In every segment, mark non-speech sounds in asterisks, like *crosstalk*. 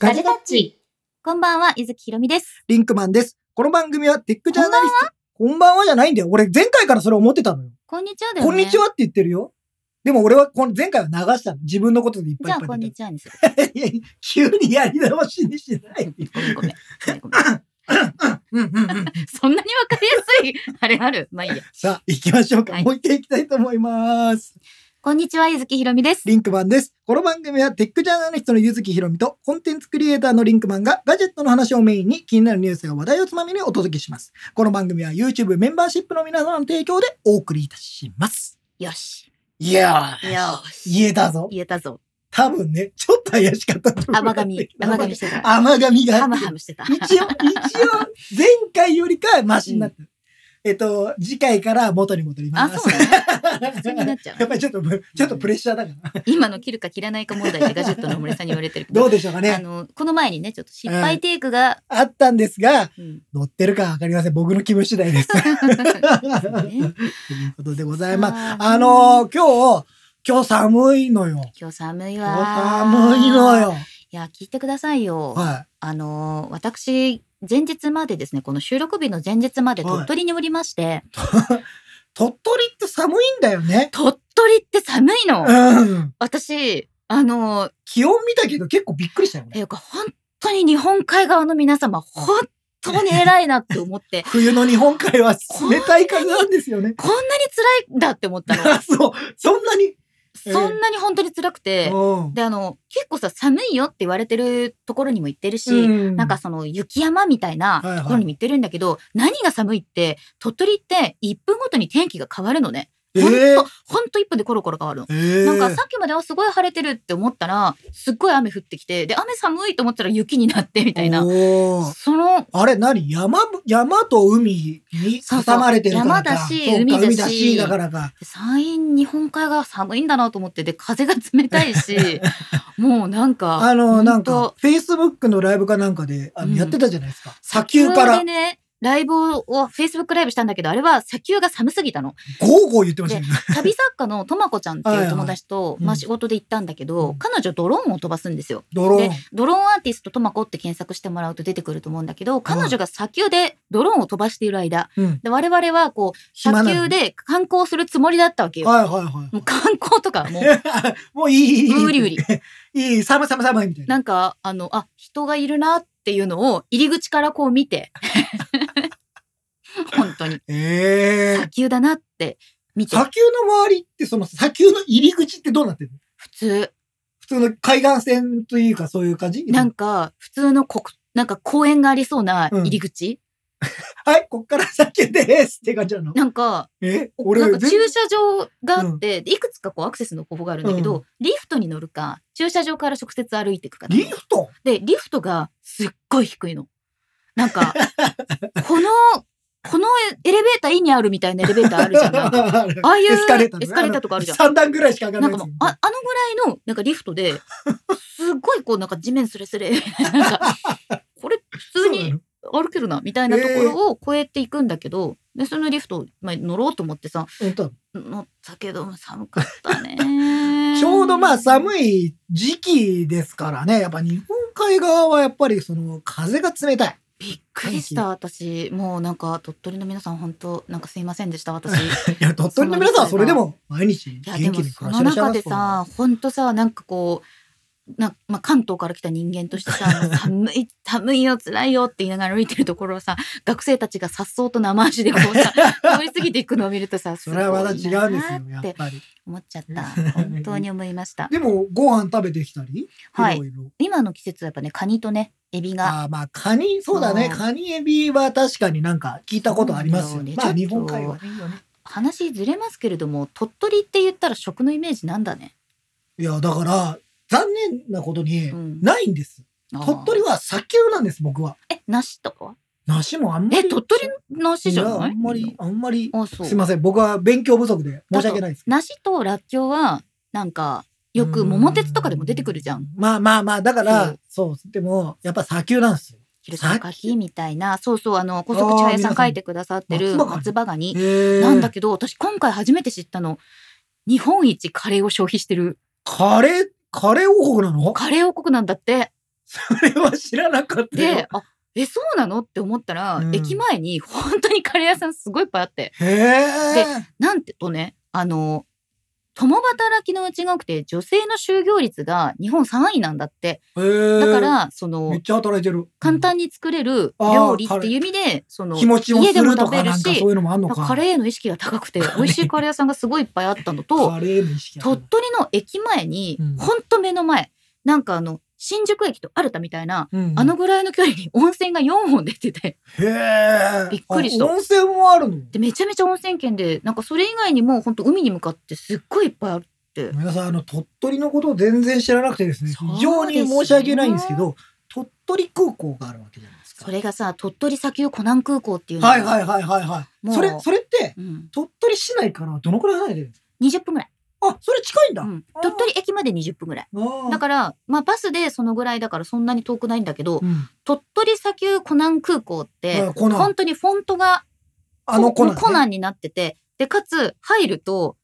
ガジェタッチ。こんばんは、ゆずきひろみです。リンクマンです。この番組はテックジャーナリスト。こんばんはじゃないんだよ。俺前回からそれ思ってたのよ。こんにちはだよね。こんにちはって言ってるよ。でも俺はこの前回は流したの。自分のことでいっぱいいっぱいじゃあ、こんにちはにする。*laughs* いやいや急にやり直しにしない。ごめんごめん。ごめんごめんそんなにわかりやすい、あれある。まあいいや。さあ、行きましょうか。はいもう一回行きたいと思います。こんにちは、ゆずきひろみです。リンクマンです。この番組はテックジャーナリストのゆずきひろみとコンテンツクリエイターのリンクマンがガジェットの話をメインに気になるニュースや話題をつまみにお届けします。この番組は YouTube メンバーシップの皆様の提供でお送りいたします。よし。いやー、よし。言えたぞ。言えたぞ。多分ね、ちょっと怪しかったと思う。甘噛み、甘噛みしてた。甘噛みが。ハムハムしてた。一応、一応、*laughs* 前回よりかはマシになってる。えっと、次回から元に戻りまあ、す。そうね。普通になっちゃう *laughs* やっぱりちょっと、ちょっとプレッシャーだから。今の切るか切らないか問題でガジェットの森さんに言われてるけど。どうでしょうかあね。の、この前にね、ちょっと失敗テイクが、あったんですが、うん乗ってるかわかりません。僕の気分次第です。*laughs* ということでございます。あのー今日、今日寒いのよ。今日寒い今わ。日寒いの。よ。いや、聞いてくださいよ。はあのー私、前日までですね、この収録日の前日まではい鳥取におりまして、い。*laughs* 鳥取って寒いんだよね。鳥取って寒いのうん。私、あのー気温見たけど結構びっくりしたよね。ていうか、本当に日本海側の皆様、本当に偉いなって思って、*laughs* 冬の日本海は冷たい風なんですよね。こんなに辛いんだって思ったの。あ、*laughs* そう。そんなに。ええ。そんなに本当に辛くて、うん。で、あの、結構さ、寒いよって言われてるところにも行ってるし、うん。なんかその雪山みたいなはいはい。ところにも行ってるんだけど、何が寒いって、鳥取って1分ごとに天気が変わるのね。ほんえと、ほんと1分でコロコロ変わるの。えーなんかさっきまではすごい晴れてるって思ったら、すっごい雨降ってきて、で、雨寒いと思ったら雪になってみたいな。その、あれ何？山、山と海にそうそう挟まれてるからか。山だしそうか海だし海だしだからか。山陰日本海側寒いんだなと思って、で、風が冷たいし、*laughs* もうなんか、あの、ほなんとか、Facebook のライブかなんかで、あの、うんやってたじゃないですか。砂丘からで、ね、ライブを、Facebook ライブしたんだけど、あれは砂丘が寒すぎたの。ゴーゴー言ってましたよね。旅作家のとまこちゃんっていう友達と、まあ仕事で行ったんだけど、うん彼女ドローンを飛ばすんですよ。でドローン。、ドローンアーティストとまこって検索してもらうと出てくると思うんだけど、彼女が砂丘でドローンを飛ばしている間、うん。で我々はこう、砂丘で観光するつもりだったわけよ。はいはいはい。もう観光とかもう、*laughs* もういい、いい、いい。無理無理。*laughs* いい、寒い寒い寒いみたいな。なんか、あの、あ、人がいるなっていうのを入り口からこう見て、*laughs* 本当に、ええ。砂丘だなって見て、砂丘の周りって、その砂丘の入り口ってどうなってるの？普通、普通の海岸線というかそういう感じ？なんか、普通の国、なんか公園がありそうな入り口、*laughs* はい、こっから先ですって感じなの？なんか、えなんか全駐車場があって、でいくつかこうアクセスの方法があるんだけど、うん。リフトに乗るか、駐車場から直接歩いていくか。リフト？で、リフトがすっごい低いの。なんか、*laughs* この、このエレベーター意味あるみたいなエレベーターあるじゃん。なんかあ *laughs* ああいうエスカレーターとかあるじゃん。3段ぐらいしか上がらないなんかもう、ああのぐらいの、なんかリフトで、すっごいこう、なんか地面スレスレ、*laughs* なんか、これ普通に歩けるな、みたいなところを越えていくんだけど、で、そのリフト、まあ、乗ろうと思ってさ、乗ったけど、寒かったね。*laughs* ちょうどまあ寒い。い時期ですからね。やっぱ日本海側はやっぱりその風が冷たい。びっくりした、私。もうなんか、鳥取の皆さん、本当なんかすいませんでした、私。い *laughs* いや、鳥取の皆さんはそれでも毎日元気にその暮らしてらっしゃいま中ですさ、本当さ、なんかこう、なまあ、関東から来た人間としてさ、*laughs* 寒い、寒いよ、辛いよって言いながら歩いてるところをさ、学生たちが颯爽と生足でこうさ、*laughs* 通り過ぎていくのを見るとさ、*laughs* それはまた違うんですよ、やっぱり。思っちゃった。本当に思いました。でも、ご飯食べてきたり？はい今の季節はやっぱね、カニとね、エビが。ああ、まあ、カニ、そうだね。うんカニエビは確かになんか聞いたことありますよ。ねまあ、日本海は。話ずれますけれども、鳥取って言ったら食のイメージなんだね。いや、だから、残念なことにうん、ないんです。鳥取は。は砂丘なんです、僕は。え、梨とかは？梨もあんまり。え、鳥取の梨じゃいやない？あんまり、あんまり。あ、そう。すいません。僕は勉強不足で申し訳ないです。梨とらっきょうは、なんか、よく桃鉄とかでも出てくるじゃん。。まあまあまあ、だかそらう、そう。でも、やっぱ砂丘なんですよ。広島柿みたいな、そうそう、あの、高速茶屋さん書いてくださってる松葉ガニ。へなんだけど、私今回初めて知ったの。日本一カレーを消費してる。カレー、カレー王国なの？カレー王国なんだって。それは知らなかったよ。で、あ、え、そうなの？って思ったら、うん駅前に本当にカレー屋さんすごいいっぱいあって、へえ。なんてとね、あの、共働きのうちが多くて、女性の就業率が日本3位なんだって。だから、そのめっ、ちゃ働いてる。簡単に作れる料理っていう意味で、その、気持ちもす家でも食べるしそういうのもあんのか。カレーへの意識が高くて、*laughs* 美味しいカレー屋さんがすごいいっぱいあったのと、鳥取の駅前にうん、ほんと目の前、なんかあの、新宿駅と新田みたいな、うんあのぐらいの距離に温泉が4本出てて、へえ。びっくりした。あ温泉もあるの？で、めちゃめちゃ温泉圏で、なんかそれ以外にも本当海に向かってすっごいいっぱいあって、皆さん、あの、鳥取のことを全然知らなくてですね、そうです非常に申し訳ないんですけど、鳥取空港があるわけじゃないですか。それがさ、鳥取砂丘湖南空港っていうの。がはいはいはいはいはい。それ、それって、うん、鳥取市内からどのくらい離れてるんですか？20分ぐらい。あ、それ近いんだ。うん鳥取駅まで20分ぐらい。だから、まあバスでそのぐらいだからそんなに遠くないんだけど、うん鳥取砂丘湖南空港って、あコナン本当にフォントがあのコナン、ね。コナンになってて、で、かつ入ると、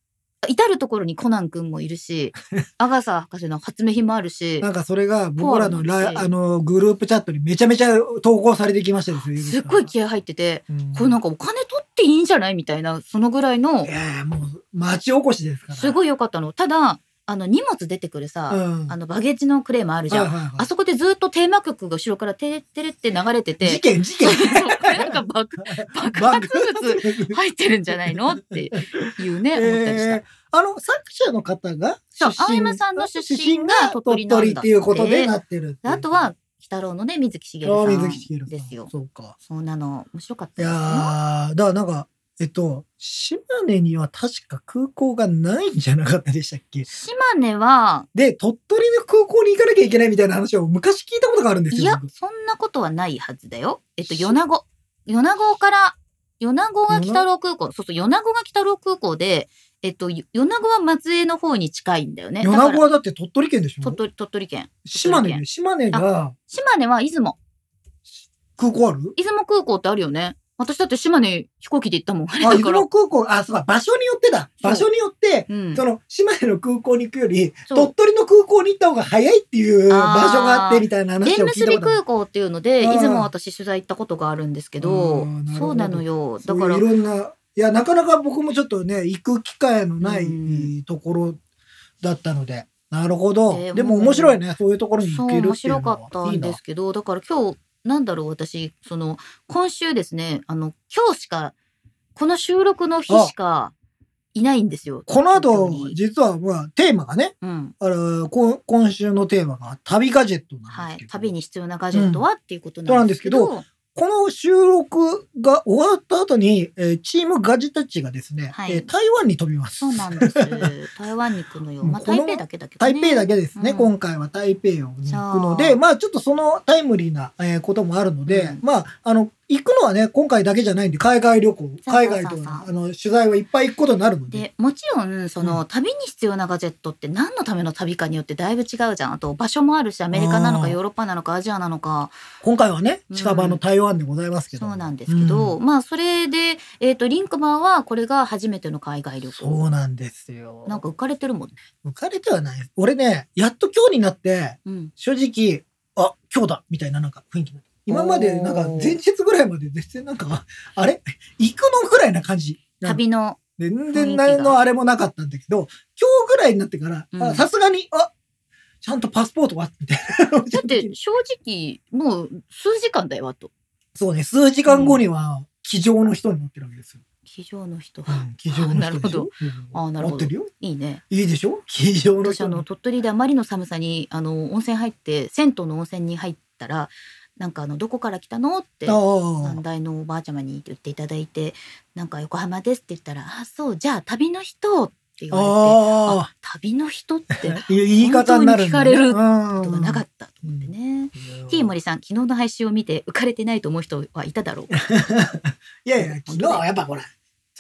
至るところにコナンくんもいるし、アガサ博士の発明品もあるしな、んかそれが僕らのラもあのグループチャットにめちゃめちゃ投稿されてきましたですよ。すっごい気合入ってて、うんこれなんかお金取っていいんじゃないみたいな、そのぐらいのい、やいやもう町おこしですから。すごい良かったの。ただ、あの、荷物出てくるさ、うんあの、バゲージのクレームあるじゃん。はいはいはいあそこでずっとテーマ曲が後ろからテレテレって流れてて、事件事件。*laughs* そうこれなんか爆 *laughs* 爆発物入ってるんじゃないのっていうね、思ったりした。えーあの作者の方がそう出身青山さんの出身が鳥取なんだってっていうことでなってるっていうであとは、鬼太郎のね、水木しげるあさ水木しげるさんんですよ。そうかそんなの、面白かっいたですよ。やーだからなんかえっと島根には確か空港がないんじゃなかったでしたっけ？島根は、で鳥取の空港に行かなきゃいけないみたいな話を昔聞いたことがあるんですよいや僕、そんなことはないはずだよ。えっと、米子。米子から、米子が北郎空港、そうそう、米子が北郎空港で、えっと、米子は松江の方に近いんだよね。米子はだって鳥取県でしょ？鳥取鳥取県。島根島根が島根は出雲。空港ある？出雲空港ってあるよね。私だって島根飛行機で行ったもん。あ、出雲。空港、あ、そうか、場所によってだ。場所によって、うん。その、島根の空港に行くより、鳥取の空港に行った方が早いっていう場所があってみたいな話縁を聞いたことある。結び空港っていうので、あー出雲私取材行ったことがあるんですけあど。そうなのよ。だから。いろんな、いや、なかなか僕もちょっとね、行く機会のないうんところだったので、なるほど。えーでも面白いね、そういうところにそう行ける面白かったんですけどだから今日なんだろう私その今週ですねあの今日しかこの収録の日しかいないんですよ。この後実は、まあ、テーマがね、うん。あのこ今週のテーマが旅ガジェットなんはいですけど、、旅に必要なガジェットは、っていうことなんんですけどどこの収録が終わった後に、えーチームガジたちがですね、はい。えー台湾に飛びます。そうなんです。*laughs* 台湾に行くのよ、まあ、台北だけだけど、ね、台北だけですね、うん。今回は台北に行くので、まあちょっとそのタイムリーな、えーこともあるので、うん。まああの、行くのはね、今回だけじゃないんで、海外旅行、そう海外とそうそうあの取材はいっぱい行くことになるので、でもちろんその、う旅に必要なガジェットって何のための旅かによってだいぶ違うじゃん。あと場所もあるしアメリカなのかヨーロッパなのかアジアなのか。今回はね、うん近場の台湾でございますけど。そうなんですけど、うん。まあそれで、えー、とリンクマンはこれが初めての海外旅そ行うなんですよ。なんか浮かれてるもんね、浮かれてはない。俺ね、やっと今日になって、うん、正直、あ、今日だみたいななんか雰囲気になった今までなんか前日ぐらいまで全然なんか、あれ？行くのぐらいな感じ。旅の全然何のあれもなかったんだけど、今日ぐらいになってからさすがに、あ、ちゃんとパスポートはみたいな。だって正直もう数時間だよあとそうね、数時間後には、机上の人に乗ってるわけですよ。机上の人、うん、機上の人でしょ？あなるほど乗ってるよ。いいねいいでしょ？機上の私あの人に。鳥取であまりの寒さにあの温泉入って銭湯の温泉に入ったらなんかあのどこから来たの？ってあ三代のおばあちゃまに言っていただいてなんか横浜ですって言ったらあそうじゃあ旅の人？って言われてああ旅の人って *laughs* あ。言い方に聞かれるこことがなかったと思ってね。T 森さん昨日の配信を見て浮かれてないと思う人はいただろう。か *laughs* いやいや、昨日はやっぱほら、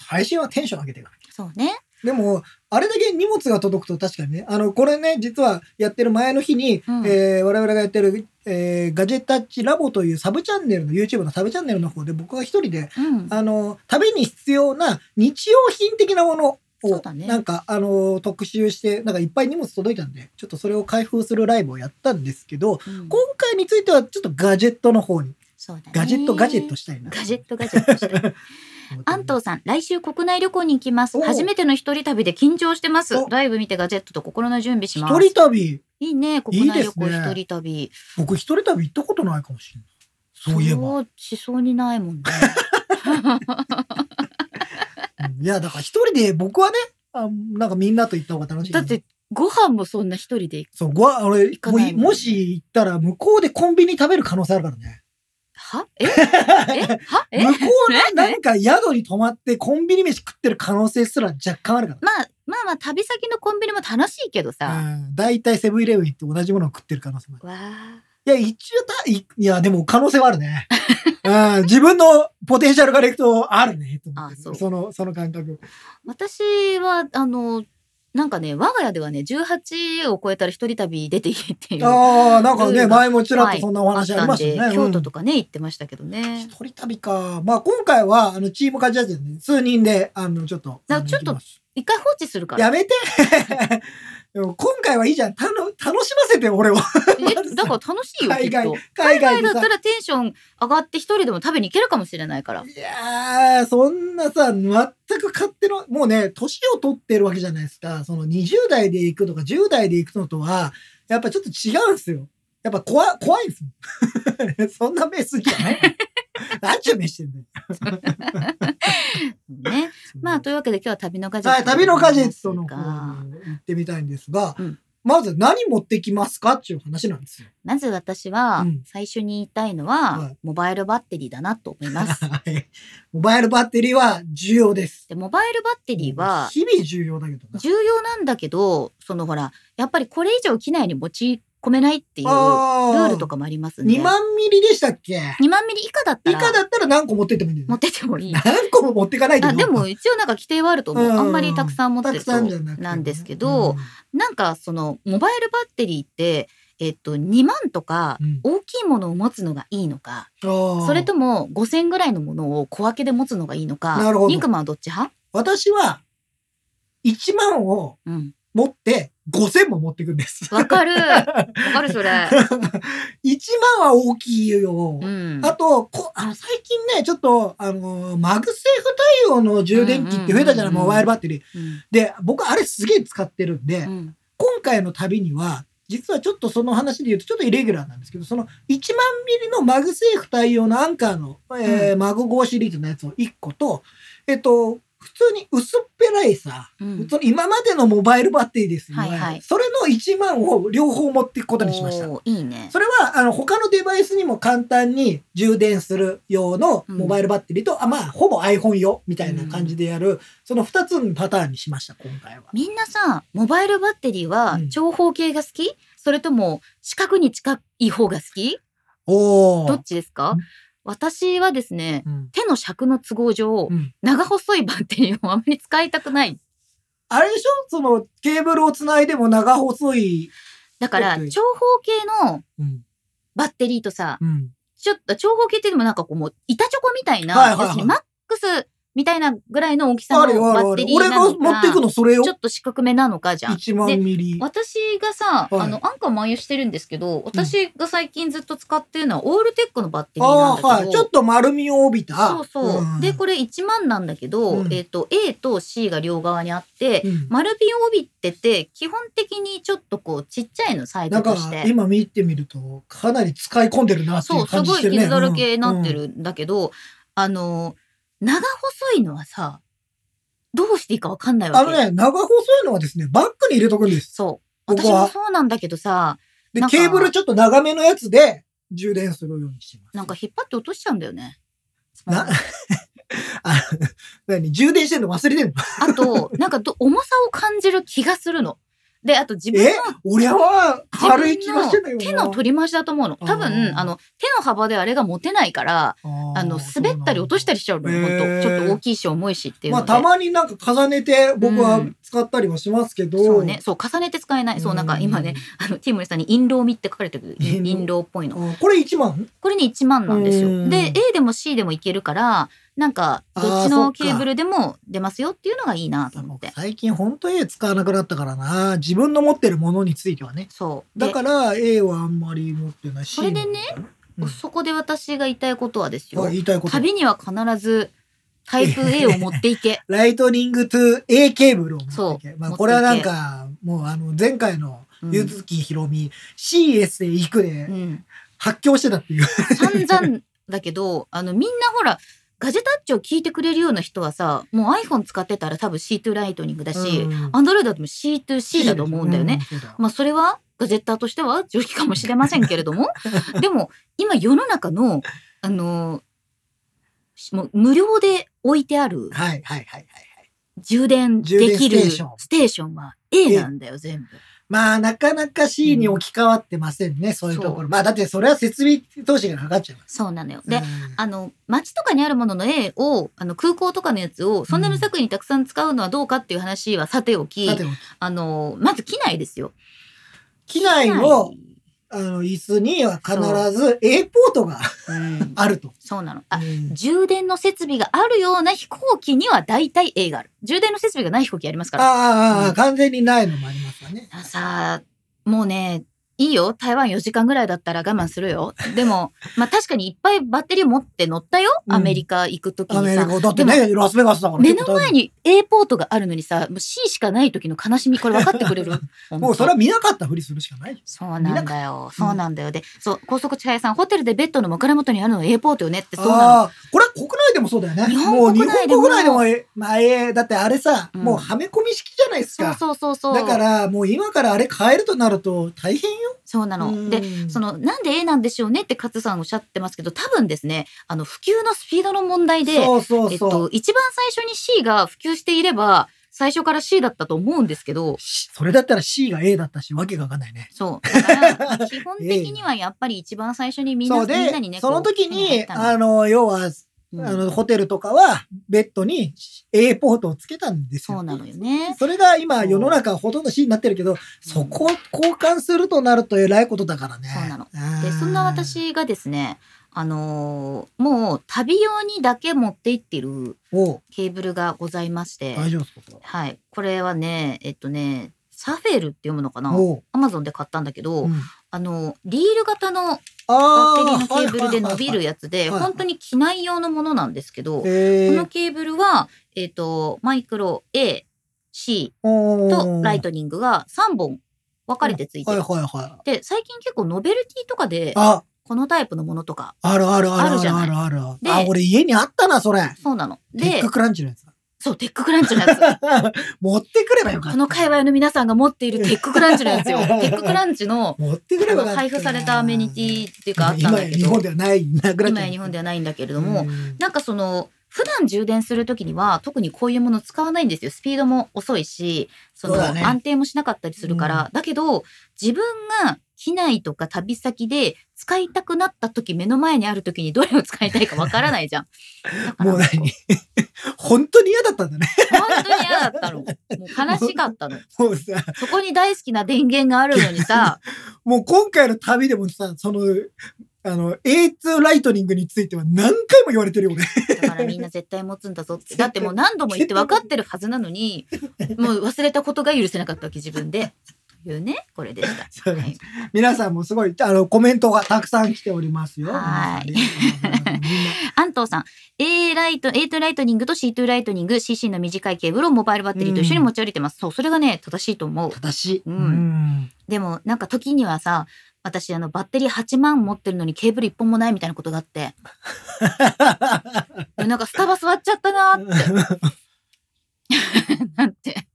配信はテンション上げてるから。そうねでも、あれだけ荷物が届くと確かにね、あの、これね、実はやってる前の日に、うん。えー我々がやってる、えーガジェタッチラボというサブチャンネルの、YouTube のサブチャンネルの方で僕が一人で、うん。あの、旅に必要な日用品的なものをね。なんか、あのー特集してなんかいっぱい荷物届いたんでちょっとそれを開封するライブをやったんですけどうん。今回についてはちょっとガジェットの方に。ガジェットガジェットしたいな。ガジェットガジェットしたい。*laughs* 安藤さん、来週国内旅行に行きます。お初めての一人旅で緊張してますお。ライブ見てガジェットと心の準備します。一人旅？いいね、国内旅行いいですね一人旅。僕一人旅行ったことないかもしれないそういえばしそうにないもんね。うんいやだから一人で僕はねあなんかみんなと行った方が楽しいだって、ご飯もそんな一人で。そうごわ俺行かないももし行ったら向こうでコンビニ食べる可能性あるからねは？*laughs* え？え？は？*laughs* え？向こうのえ？なんか宿に泊まってコンビニ飯食ってる可能性すら若干あるからまあまあまあ旅先のコンビニも楽しいけどさ。うん大体セブンイレブン行って同じものを食ってる可能性もある。わあ。いや、一応た、いいや、でも可能性はあるね。*laughs* うん、自分のポテンシャルからいくとあるね、と思ってあそうその、その感覚。私はあのなんかね我が家ではね18を超えたら一人旅出ていいっていうああ、なんかね、前もちらっとそんなお話ありましたよね。あったんで京都うんとかね行ってましたけどね一人旅か。まあ今回は、あの、チームカジャズでね、数人で、あの、ちょっと。ちょっと一回放置するからやめて *laughs* 今回はいいじゃん。たの楽しませて、俺を。えだから楽しいよき海外海外だった。らテンション上がって一人でも食べに行けるかもしれないからいやー、そんなさ、全く勝手の、もうね、年を取ってるわけじゃないですか。その20代で行くとか10代で行くのとは、やっぱちょっと違うんですよ。やっぱ怖怖いんですもん。*laughs* そんな目すんじゃない何ちゅう目してんだよ。ねまあというわけで今日は旅のガジェットはい、旅のガジェットのが方に行ってみたいんですが、うんまず何持ってきますかっていう話なんですよ。まず私はうん最初に言いたいのは、はいモバイルバッテリーだなと思います *laughs* はいモバイルバッテリーは重要です。でモバイルバッテリーは日々重要だけどな。重要なんだけどそのほらやっぱりこれ以上機内に持ち込めないっていうルあー。ルとかもありますんで2万ミリでしたっけ？2万ミリ以下だったら以下だったら何個持ってってもいいんだよね。持ってってもいい。何個も持っていかないけど。あでも一応なんか規定はあると思う、うん。あんまりたくさん持ってるとたくさんじゃなんですけど、、なんかそのモバイルバッテリーってえっと2万とかうん。大きいものを持つのがいいのか、うんそれとも5000ぐらいのものを小分けで持つのがいいのかなるほど。リンクマンはどっち派？私は1万をうん。持って5000も持っていくんです。わかる。*laughs* わかるそれ。1万は大きいよ。うん。あとこあの最近ねちょっとあの MagSafe 対応の充電器って増えたじゃない、モバイルバッテリー。うん。で僕あれすげえ使ってるんで、うん。今回の旅には実はちょっとその話で言うとちょっとイレギュラーなんですけどその1万ミリの MagSafe 対応の Anker の、えーマグ5シリーズのやつを1個とえっと普通に薄っぺらいさ、うん。今までのモバイルバッテリーですよ、はいはい。それの1万を両方持っていくことにしました。いいね。それはあの他のデバイスにも簡単に充電する用のモバイルバッテリーと、あまあほぼ iPhone 用みたいな感じでやる、その2つのパターンにしました今回は。みんなさモバイルバッテリーはうん。長方形が好き、それとも四角に近い方が好き？おー。どっちですか？うん私はですねうん手の尺の都合上、うん長細いバッテリーをあまり使いたくないあれでしょ？そのケーブルをつないでも長細い。だから長方形のうん。バッテリーとさうん。ちょっと長方形っていうのもなんかこうもう板チョコみたいな、はいはいはい要するにマックスみたいなぐらいの大きさのバッテリ。ーるある俺なのが持っていくかのそれよちょ。っと四角めなのかじゃん。1万ミリ。私がさ、はいあのアンカー漫遊してるんですけど私が最近ずっと使ってるのはオールテックのバッテリーなんだけど、はい。ちょっと丸みを帯びた。そうそう、んでこれ1万なんだけど、うんえっ、と A と C が両側にあって、うん丸みを帯びてて基本的にちょっとこうちっちゃいのサイズとして今見てみるとかなり使い込んでるなっていそううすごい感じしてるね。傷だらけになってうん。るんだけど、あの長細いのはさどうしていいかわかんないわけあのね、長細いのはですね、バッグに入れとくんです。そう私もそうなんだけどさで、なんかケーブルちょっと長めのやつで充電するようにしてます。なんか引っ張って落としちゃうんだよね。な *laughs* あ何？充電してんの忘れてんの？あとなんかど重さを感じる気がするの。であと自分のえ？俺は軽い気がしてんだよな。手の取り回しだと思うの。多あ分ーあの手の幅であれが持てないからあの滑ったり落としたりしちゃうのよ。ほんへー。とちょっと大きいし重いしっていうまあ。たまになんか重ねて僕はうん。使ったりはしますけど、そうね、そう重ねて使えない。そうなんか今ね、あのティムリさんに印籠みって書かれてる。印籠。印籠っぽいの。あこれ1万？これね1万なんですよ。うん。で A でも C でもいけるからなんかどっちのケーブルでも出ますよっていうのがいいなと思って。最近ほんと A 使わなくなったからな。自分の持ってるものについてはね。そう。だでから A はあんまり持ってないし。それでねうんそこで私が言いたいことはですよあ。言いたいこと。旅には必ずタイプ A を持っていけ。*laughs* ライトニング to A ケーブルを持っていけ。まあこれはなんか、もうあの前回のうんゆずきひろみ CS で行くでうん。発狂してたっていう。*laughs* 散々だけど、あの、みんなほら、ガジェタッチを聞いてくれるような人はさ、もう iPhone 使ってたら多分 C2 ライトニングだし、うん Android だと C2C だと思うんだよね。。まあそれはガジェッターとしては常識かもしれませんけれども、*laughs* でも今世の中の、あのもう無料で置いてあるはいはいはいはい。充電できるステーションは A なんだよ、全部。まあ、なかなか C に置き換わってませんね、そういうとこそろ。まあ、だってそれは設備投資がかかっちゃいます。そうなのよ。で、うんあの、街とかにあるものの A を、あの、空港とかのやつを、そんな無作為にたくさん使うのはどうかっていう話はさておき、さておきあの、まず機内ですよ。機内の、あの、椅子には必ず A ポートがうん、あると。そうなの。あ、うん充電の設備があるような飛行機には大体 A がある。充電の設備がない飛行機ありますから。ああうん完全にないのもありますよね。あさあ、もうね、いいよ。台湾4時間ぐらいだったら我慢するよ。でも、まあ確かにいっぱいバッテリー持って乗ったよ。うんアメリカ行くときにさ。アメリカ、だってね、ラスベガスだから目の前に A ポートがあるのにさ、もう C しかない時の悲しみ、これ分かってくれる *laughs* もうそれは見なかったふりするしかない。そうなんだよ。うんそうなんだよ。で、そう、高速地配さん、ホテルでベッドの枕元にあるの A ポートよねって、そうなの。これは国内でもそうだよね。日本もう日国内でも本国内でもえ、まあ、ええだってあれさ、うんもうはめ込み式じゃないですそうか。そうそうそう。だから、もう今からあれ変えるとなると大変よ。そうなの。で、うんその、なんで A なんでしょうねって勝さんおっしゃってますけど、多分ですね、あの、普及のスピードの問題で、そうそうそう。えっと、一番最初に C が普及していれば、最初から C だったと思うんですけど、しそれだったら C が A だったし、わけがわかんないね。そう。だから、*laughs* 基本的にはやっぱり一番最初にみんな、みんなにね、その時に、あの、要は、うんあの、ホテルとかは、ベッドに A ポートをつけたんですよ。そうなのよね。それが今、世の中ほとんど C になってるけど、そこを交換するとなると偉いことだからね。そうなの。うんで、そんな私がですね、あのーもう旅用にだけ持って行ってるケーブルがございまして、大丈夫ですか？は。い。これはね、えっとね、サフェルって読むのかな？アマゾンで買ったんだけど、うんあの、リール型のバあッテリーのケーブルで伸びるややつで、本当に機内用のものなんですけど、このケーブルは、えっ、と、マイクロ A、C とライトニングが3本分かれてついてはいる。で、最近結構ノベルティとかで、あ、このタイプのものとか、あるあるあるあるあるあるある。であ、俺家にあったな、それ。そうなの。でク、 Crunch のやつだ。そう、 TechCrunch のやつ。*laughs* 持ってくればよかった。この界隈の皆さんが持っている *laughs* テッククランチのやつよ。テッククランチの持ってくれば。配布されたアメニティっていうかあったんだけど、日本ではない、なくなっ今や日本ではないんだけれども、うんなんかその、普段充電するときには特にこういうもの使わないんですよ。スピードも遅いし、その安定もしなかったりするから。だけど、自分が機内とか旅先で使いたくなった時目の前にある時にどれを使いたいかわからないじゃん。だから *laughs* もう何？本当に嫌だったんだね。本当に嫌だったの。もう悲しかったの。*laughs* もうさ、そこに大好きな電源があるのにさ、*laughs* もう今回の旅でもさ、その、あの、A2 ライトニングについては何回も言われてるよね。だからみんな絶対持つんだぞって。*laughs* だってもう何度も言って分かってるはずなのに、もう忘れたことが許せなかったわけ自分で。というね、これでした。*laughs* はい皆さんもすごい、あの、コメントがたくさん来ておりますよ。はい安藤さん、A ライト、A2 ライトニングと C2 ライトニング、CC の短いケーブルをモバイルバッテリーと一緒に持ち歩いてます。そう、それがね、正しいと思う。正しい。うんうんでも、なんか時にはさ、私、あの、バッテリー8万持ってるのにケーブル1本もないみたいなことがあって、*laughs* でなんかスタバ座っちゃったなーって。*laughs* なんて。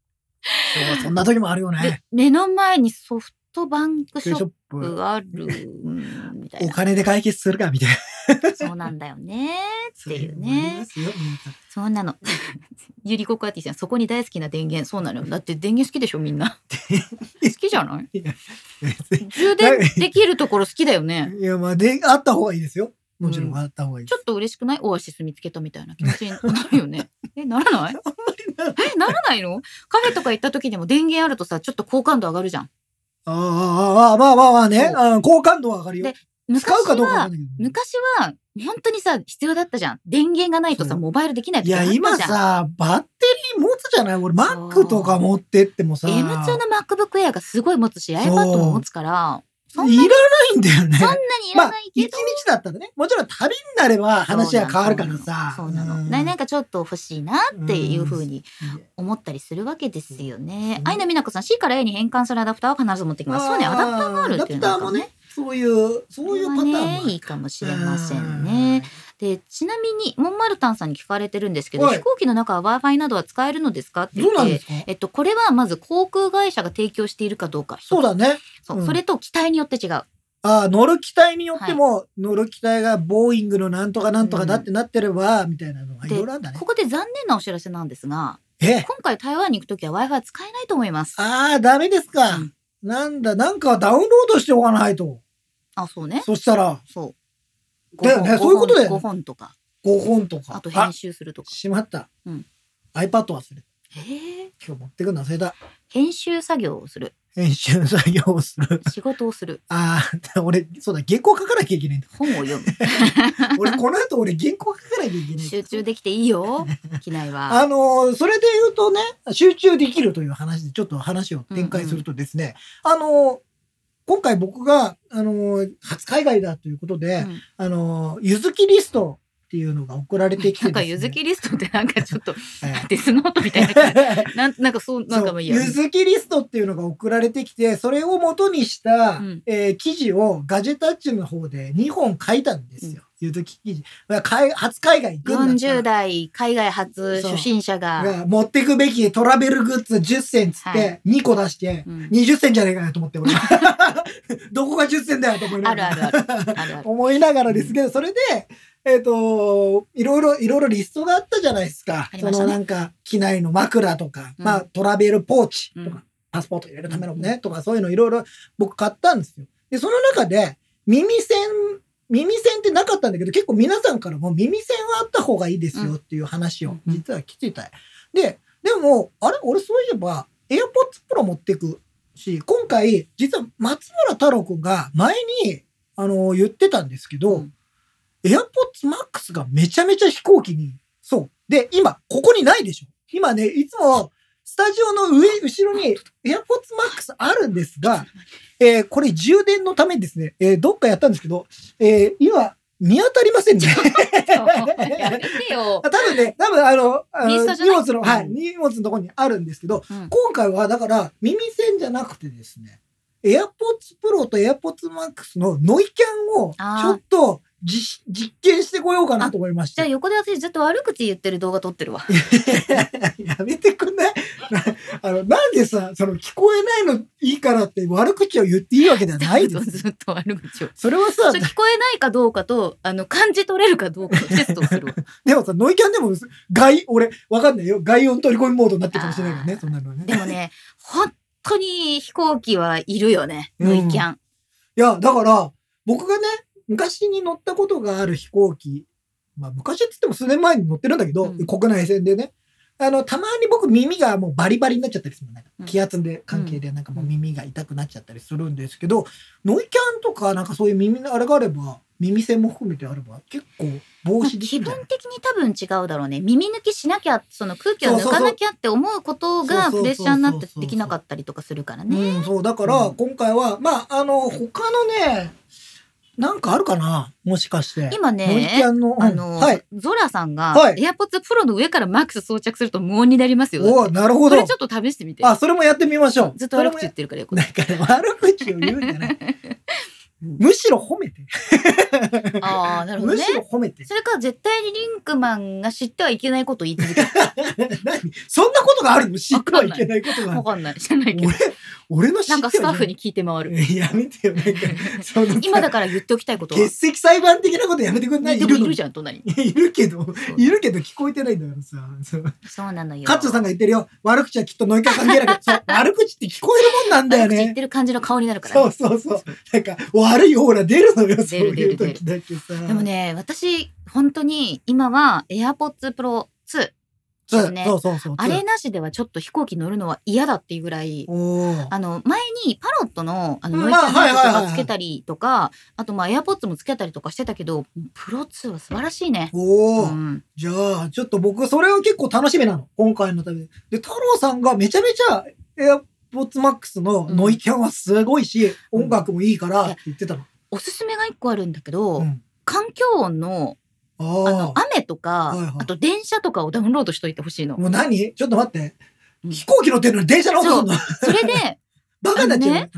そうそんな時もあるよでね。目の前にソフトバンクショップ。ある、うんみたいな。お金で解決するかみたいな。そうなんだよね。っていうねそうなの。*laughs* ゆりここアーティさん、そこに大好きな電源。そうなのよ。だって電源好きでしょ、みんな。*laughs* 好きじゃない？充電できるところ好きだよね。いや、まあ、で、あった方がいいですよ。もちろうんんあった方がいいです。ちょっと嬉しくない？オアシス見つけたみたいな気持ちになるよね。え、ならない？え、ならないの？カフェとか行った時でも電源あるとさ、ちょっと好感度上がるじゃん。ああ、ああ、まあまあまあね。あ好感度は上がるよで。昔使うかどうか。昔は本当にさ、必要だったじゃん。電源がないとさ、モバイルできないいや、今。さ、バッテリー持つじゃない俺、Mac とか持ってってもさ。M2 の MacBook Air がすごい持つし、iPad も持つから、いらないんだよね。そんなにいまあらない、け一ど。日だったらね、もちろん旅になれば話は変わるからさ。そうなの。んななんかちょっと欲しいなっていうふうに思ったりするわけですよねう。ん愛の美奈子さん、C から A に変換するアダプターは必ず持ってきます。そうね、アダプターもあるっていうのアダプターもね、そういう、そういうパターンもねいいかもしれませんね。。で、ちなみに、モンマルタンさんに聞かれてるんですけど、はい飛行機の中は Wi-Fi などは使えるのですかって言ってえっと、これはまず航空会社が提供しているかどうか。そうだね。そう、うんそれと機体によって違う。ああ、乗る機体によっても、乗る機体がボーイングのなんとかなんとかだってなってれば、みたいなのがいろいろあるんだねこ。こで残念なお知らせなんですが、え今回台湾に行くときは Wi-Fi 使えないと思います。ああ、ダメですか。うんなんだ、なんかダウンロードしておかないと。あ、そうね。そしたら、そう。だよねそういうことだよね5本とか。5本とか。あと編集するとか。しまった。うん iPad 忘れた。えー今日持ってくの忘れた。編集作業をする。編集作業をする。仕事をする。ああ、俺、そうだ、原稿書かなきゃいけないんだ。本を読む。*laughs* 俺、この後俺原稿書かなきゃいけない。集中できていいよ。機内は。あのーそれで言うとね、集中できるという話でちょっと話を展開するとですね、あのー今回僕が、あのー初海外だということで、うんあのーゆずきリストっていうのが送られてきてなんか、ゆずきリストってなんかちょっと、は *laughs* いデスノートみたいな感じ。*laughs* なんなんかそう、なんかもいいや。ゆずきリストっていうのが送られてきて、それを元にした、うんえー記事をガジェタッチの方で2本書いたんですよ。ゆずき記事。初海外行くんだった40ら代海外初初心者が、が持ってくべきトラベルグッズ10選つっはて2個出して、うん20銭じゃねえかなと思って俺 *laughs* どこが10銭だよと思いなあがらるあるある。あるある。思いながらですけど、それで、えっ、と、いろいろ、いろいろリストがあったじゃないですか。ね。のなんか、機内の枕とか、うん。まあ、トラベルポーチとか、うん。パスポート入れるためのね、とか、そういうのいろいろ僕買ったんですよ。で、その中で、耳栓、耳栓ってなかったんだけど、結構皆さんからも耳栓はあった方がいいですよっていう話をうん。実は来てた。で、でも、あれ？俺そういえば、AirPods Pro 持ってくし、今回、実は松村太郎くんが前に、あの、言ってたんですけど、うん AirPods Max がめちゃめちゃ飛行機に、そう。で、今、ここにないでしょ今ね、いつも、スタジオの上、後ろに AirPods Max あるんですが、えーこれ充電のためにですね、えーどっかやったんですけど、えー今、見当たりませんね。*laughs* やめてよ多。分ね、多分あの、荷物の、はい、うん荷物のところにあるんですけど、うん今回はだから耳栓じゃなくてですね、AirPods Pro と AirPods Max のノイキャンをちょっと実実験してこようかなと思いましじゃあて。横で私ずっと悪口言ってる動画撮ってるわ。*laughs* やめてくんない？*laughs* なあの、なんでさ、その聞こえないのいいからって悪口を言っていいわけではないですよ。*laughs* ずっと悪口を。それはさ聞こえないかどうかと、あの、感じ取れるかどうかのテストをするわ。でもさ、ノイキャンでも外、俺、わかんないよ。外音取り込みモードになってるかもしれないからね、そんなのね。でもね、本当に飛行機はいるよね。うんノイキャン。いや、だから、僕がね、昔に乗ったことがある飛行機、まあ昔って言っても数年前に乗ってるんだけど、うん。国内線でね、あの、たまに僕耳がもうバリバリになっちゃったりするのね。うん。気圧で関係でなんかもう耳が痛くなっちゃったりするんですけど、ノイキャンとかなんかそういう耳のあれがあれば、耳栓も含めてあれば結構防止でき気るんじゃない？分的に多分違うだろうね。耳抜きしなきゃ、その空気を抜かなきゃって思うことがそうそうそう。プレッシャーになってできなかったりとかするからね。うん、そう、だから、うん。今回は、まあ、あの、他のね、なんかあるかな？もしかして。今ね、の、うんあの、はい。ゾラさんが、はい AirPods Pro の上から Max 装着すると無音になりますよ。おなるほどこれち。ょっと試してみて。あ、それもやってみましょう。ずっと悪口言ってるからよ。こだれから悪口を言うんじゃない？むしろ褒めて。ああ、なるほどねむし。ろ褒めて。それから絶対にリンクマンが知ってはいけないことを言い続ける。*laughs* 何？そんなことがあるの？知ってはいけないことが。わかんない。知らないけど俺。、俺のなんかスタッフに。に聞いて回る。*laughs* やめてよ。なんか、*laughs* 今だから言っておきたいことは。欠席裁判的なことやめてくんない？のでもいるじゃん、隣に。いるけど、いるけど聞こえてないんだからさ。そうなのよ。カッチョさんが言ってるよ。悪口はきっとノイキャン関係ないから。*laughs* そう、悪口って聞こえるもんなんだよね言って。る感じの顔になるからね。そうそうそう。なんか、悪いオーラ出るのよ、そういう時だけさ。でもね、私、本当に今は AirPods Pro 2そうねそうそうそう。あれなしではちょっと飛行機乗るのは嫌だっていうぐらいあの前にパロットのあのうんノイキャンライトとかつけたりとかあとまあエアポッツもつけたりとかしてたけどプロ2は素晴らしいね。おーうん、じゃあ、ちょっと僕、それは結構楽しみなの。今回の旅で。で、太郎さんがめちゃめちゃ、エアポッツマックスのノイキャンはすごいし、うん音楽もいいからって言ってたの。おすすめが一個あるんだけど、うん。環境音のああのあ。雨とか、はいはいあと電車とかをダウンロードしといてほしいの。もう何？ちょっと待って。うん飛行機乗ってるのに電車の音すんの？それで *laughs* バカになっちゃう。あのね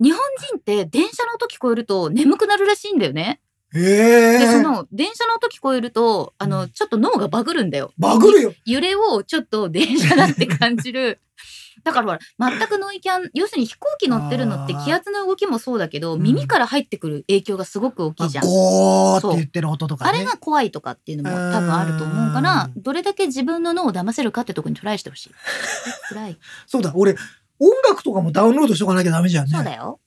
日本人って電車の音聞こえると眠くなるらしいんだよね。へでそえ。の電車の音聞こえるとあの、うんちょっと脳がバグるんだよ。バグるよ。揺れをちょっと電車だって感じる。だからほら、全くノイキャン、要するに飛行機乗ってるのって気圧の動きもそうだけど、うん耳から入ってくる影響がすごく大きいあじゃん。ゴーって言ってる音とかね。あれが怖いとかっていうのも多分あると思うから、どれだけ自分の脳を騙せるかってとこにトライしてほしい。*laughs* 辛い。そうだ、俺、音楽とかもダウンロードしとかなきゃダメじゃんね。そうだよ。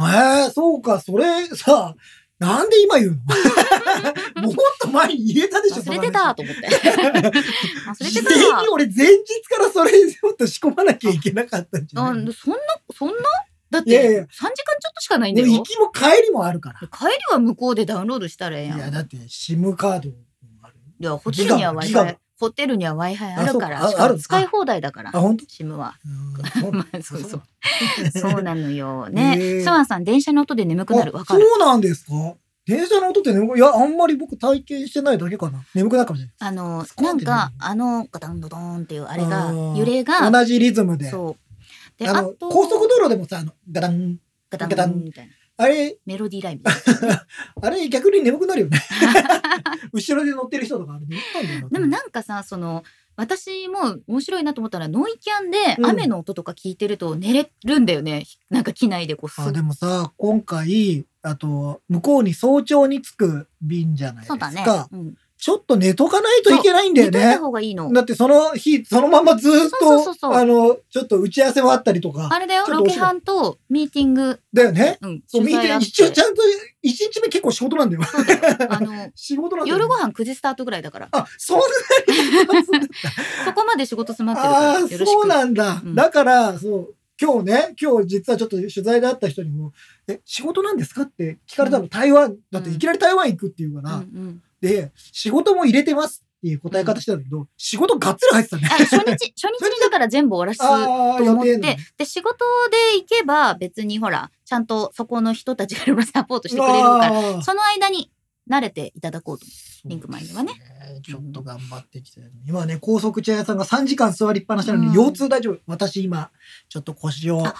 ええそうか、それさ、なんで今言うの？*laughs* もっと前に言えたでしょ、忘れてたと思って。忘れて事前たに。俺前日からそれちょっと仕込まなきゃいけなかったんじゃあないそんな、そんな？だって、いやいや3時間ちょっとしかないんだよ俺行。きも帰りもあるから。帰りは向こうでダウンロードしたらええやん。いや、だって SIM カードもある。いや、ホテルには Wi-Fi、ホテルには Wi-Fi あるから、しある使い放題だからあ、、本当？SIM は。うん *laughs* まあそうそう。そう *laughs* なのよ。へ *laughs* ね。ーシャワンさん、電車の音で眠くなる？あわかる？そうなんですか？電車の音って眠くいや、あんまり僕体験してないだけかな。眠くなるかもしれない。あのなんか、何あの、ガタンドドーンっていう、あれが揺れが、同じリズムで。そう。で、あと、高速道路でもさ、あの、ガタン、ガタンガタンみたいな。あれ、メロディーラインみたいな。*laughs* あれ逆に眠くなるよね。*laughs* 後ろで乗ってる人とかあれ眠くなるんだよでもなんかさ、その、私も面白いなと思ったら、ノイキャンでうん雨の音とか聞いてると寝れるんだよね。なんか機内でこうすあでもさ、今回、あと、向こうに早朝に着く便じゃないですか。そうだね。うん。ちょっと寝とかないといけないんだよね寝た。方がいいの。だってその日、そのままずっと、あの、ちょっと打ち合わせもあったりとか、あれだよ、ロケハンとミーティング。だよね。うん。そう、見て、取材あって一応ちゃんと、一日目結構仕事なんだよ。あの、*laughs* 仕事なんだよ。夜ご飯9時スタートぐらいだから。あ、そんなにそこまで仕事詰まってる。ああ。そうなんだ。うんだから、そう、今日ね、今日実はちょっと取材で会った人にも、え、仕事なんですか？って聞かれたの、台湾、だっていきなり台湾行くっていうから、で、仕事も入れてますっていう答え方してたんだけど、仕事がっつり入ってたねあ。初日、*laughs* 初日にだから全部終わらすと思って。で、仕事で行けば別にほら、ちゃんとそこの人たちがいろいろサポートしてくれるから、その間に慣れていただこうと。リンクマンにはね。ちょっと頑張ってきて、今ね、高速茶屋さんが3時間座りっぱなしなのに、うん腰痛大丈夫。私今、ちょっと腰をあ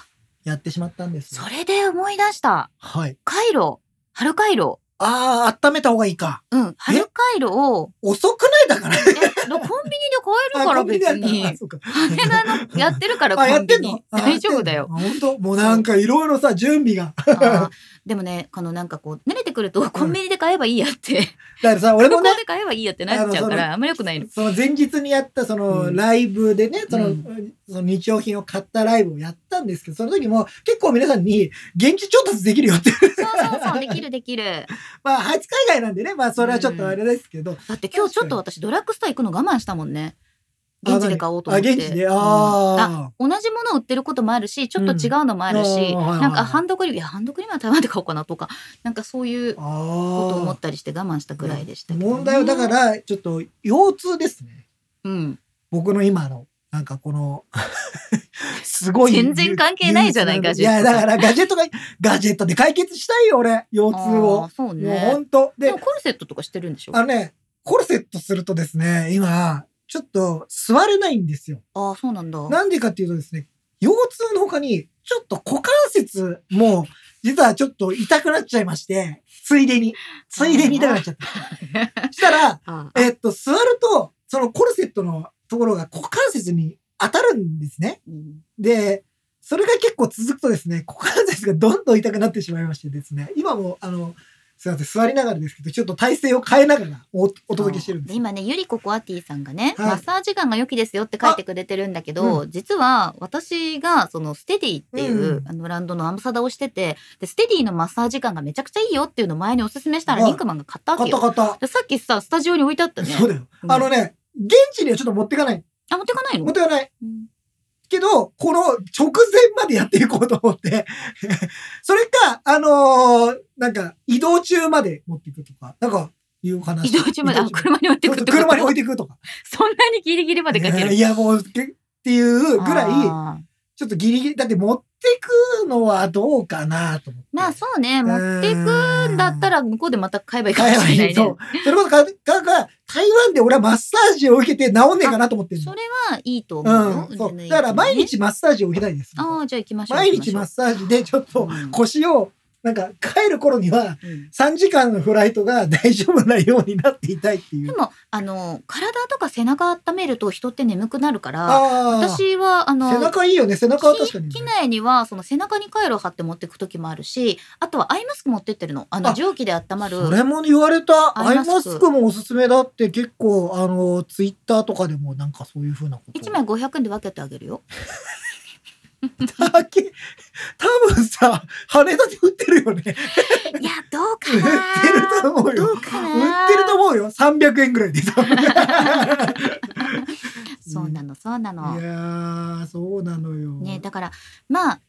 やってしまったんですよ。それで思い出した。はい。カイロ。春カイロ。ああ、温めた方がいいか。うん。春カイロを、遅くないだから。え、コンビニで買えるから別に羽田のやってるからコンビニ大丈夫だよ。本当？もうなんかいろいろさ、準備が。でもね、このなんかこう、慣れてくるとコンビニで買えばいいやって、だからさ、俺空もね港、で買えばいいやってなっちゃうから、あんま良くないの。その前日にやったそのうんライブでね、その、うんその日用品を買ったライブをやったんですけど、その時も結構皆さんに現地調達できるよって。そうそうそう、できるできる。まあ、初海外なんでね、まあそれはちょっとあれですけど。だって今日ちょっと私ドラッグストア行くの我慢したもんね。現地で買おうと思あ、って。現地で、うんああ。同じもの売ってることもあるし、ちょっと違うのもあるし、うんなんかハンドクリーム、いや、ハンドクリームは台湾で買おうかなとか、なんかそういうことを思あったりして我慢したくらいでしたあ。けどね、問題はだか、ら、ちょっと腰痛ですね。うん。僕の今の、なんかこの、*laughs* すごい。全然関係ないじゃないガジェットいや、だからガジェットが、ガジェットで解決したいよ、俺。腰痛あをー。そうもうね。本当ででも、コルセットとかしてるんでしょ？あのね、コルセットするとですね、今、ちょっと座れないんですよ。ああ、そうなんだ。なんでかっていうとですね、腰痛の他に、ちょっと股関節も、実はちょっと痛くなっちゃいまして、ついでに、ついでに痛くなっちゃった。したら、*laughs* あえっと、座ると、そのコルセットのところが股関節に当たるんですね。うんで、それが結構続くとですね、股関節がどんどん痛くなってしまいましてですね、今も、あの、すいません、座りながらですけど、ちょっと体勢を変えながらおお届けしてるんです。今ね、ゆりここアティさんがね、はいマッサージガンが良きですよって書いてくれてるんだけど、実は私がそのステディっていう、うんあのブランドのアンバサダーをしてて、で、ステディのマッサージガンがめちゃくちゃいいよっていうのを前におすすめしたらはいリンクマンが買ったわけよ。カタ。でさっきさ、スタジオに置いてあったね。そうだよ。うんあのね、現地にはちょっと持ってかない。あ、持ってかないの？持ってかない。うんけど、この直前までやっていこうと思って。*laughs* それか、あのーなんか、移動中まで持っていくとか、なんか、いう話。移動中まで、あ、車に置いてくってこと？車に置いていくとか。*laughs* そんなにギリギリまでかける？いや、もう、けっていうぐらい、ちょっとギリギリ、だって持ってくのはどうかなと思って。まあそうね、持っていくんだったら向こうでまた買えばいいかも買えばい。しれないいね。そう。それこそか、か、か、台湾で俺はマッサージを受けて治んねえかなと思ってるそれはいいと思うよ。うん。そう。だから毎ね。日マッサージを受けたいです。ああ、じゃあ行きましょう。毎日マッサージでちょっとうん腰を、なんか帰る頃にはうん3時間のフライトが大丈夫なようになっていたいっていう。でも、あの、体とか背中温めると人って眠くなるから。私は、あの、背中いいよね。背中は確かに。機内にはその背中にカイロを貼って持っていく時もあるしあとはアイマスク持ってってるのあのあ蒸気で温まるそれも言われた。アイマスクもおすすめだって結構、あの、ツイッターとかでもなんかそういうふうなこと。1枚500円で分けてあげるよだけ、多分さ、羽田で売ってるよね。いやどうか売ってると思なうよ。どうか売なってると思うよ。300円ぐらいで。いそうなのそうなのやー、そうなのよ。ねだからまあ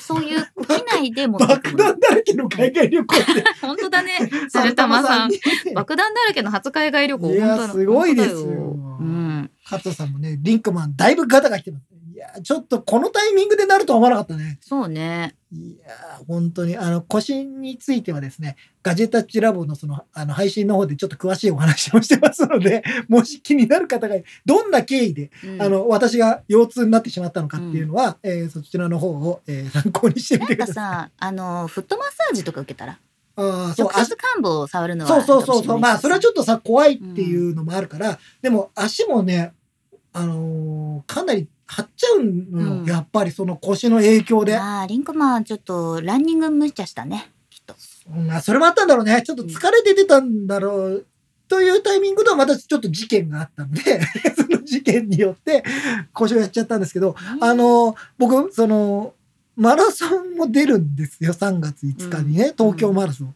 そういう機内でも *laughs* の弾だらけの海外旅行って。*laughs* 本当だね鶴玉さんに爆弾だらけの初海外旅行いやすごいですようん加藤さんもね、リンクマン、だいぶガタが来てます。いや、ちょっとこのタイミングでなるとは思わなかったね。そうねいや、本当に、あの、腰についてはですね、ガジェタッチラボのその、あの、配信の方でちょっと詳しいお話をしてますので、もし気になる方が、どんな経緯で、うんあの、私が腰痛になってしまったのかっていうのは、えーそちらの方を、えー参考にしてみなんかてください。さあのフットマッサージとか受けたらああ、そう直、接患部を触るのはそうそうそうそう。まあ、それはちょっとさ、怖いってういうのもあるから、でも足もね、あのーかなり張っちゃうのよ、うんやっぱりその腰の影響で。まあリンクマンちょっとランニング無茶したねきっとまあ、それもあったんだろうね。ちょっと疲れて出たんだろう。というタイミングではまたちょっと事件があったので、*laughs* その事件によって腰をやっちゃったんですけど、あのー僕、その、マラソンも出るんですよ。3月5日にね、東京マラソン。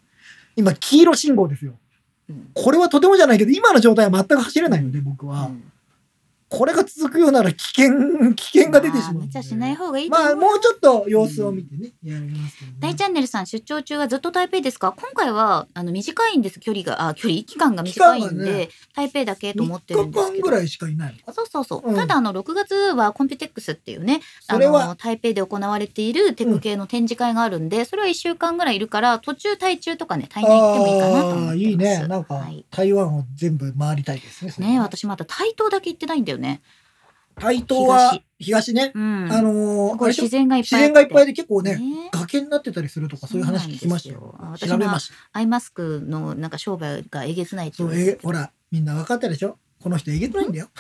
今、黄色信号ですよ。うんこれはとてもじゃないけど、今の状態は全く走れないので、僕は。うんこれが続くようなら危険、*laughs* 危険が出てしまう。まあ無茶しない方がいいまあ、もうちょっと様子を見てね、やりますけどね。大チャンネルさん出張中はずっと台北ですか？今回はあの短いんです。距離があ距離？期間が短いんで、ね台北だけと思ってるんです3日けど間ぐらいしかいないそうそうそう、うん。ただあの6月はコンピュテックスっていうねあそれはの台北で行われているテック系の展示会があるんで、それは1週間ぐらいいるから途中台中とかね台南行ってもいいかなと思ってます。ああ、いいね。なんかはい、台湾を全部回りたいですね。ね私まだ台東だけ行ってないんだよね台東は東ね。うん。あのーこれ自然がいっ自ぱいあって。然がいっぱいで結構ね、ね。崖になってたりするとかそういう話聞きましたよ。そうなんですよ。調べました。アイマスクのなんか商売がえげつないっていそうう、え、ほら、みんな分かったでしょ？この人えげつないんだよ。*laughs*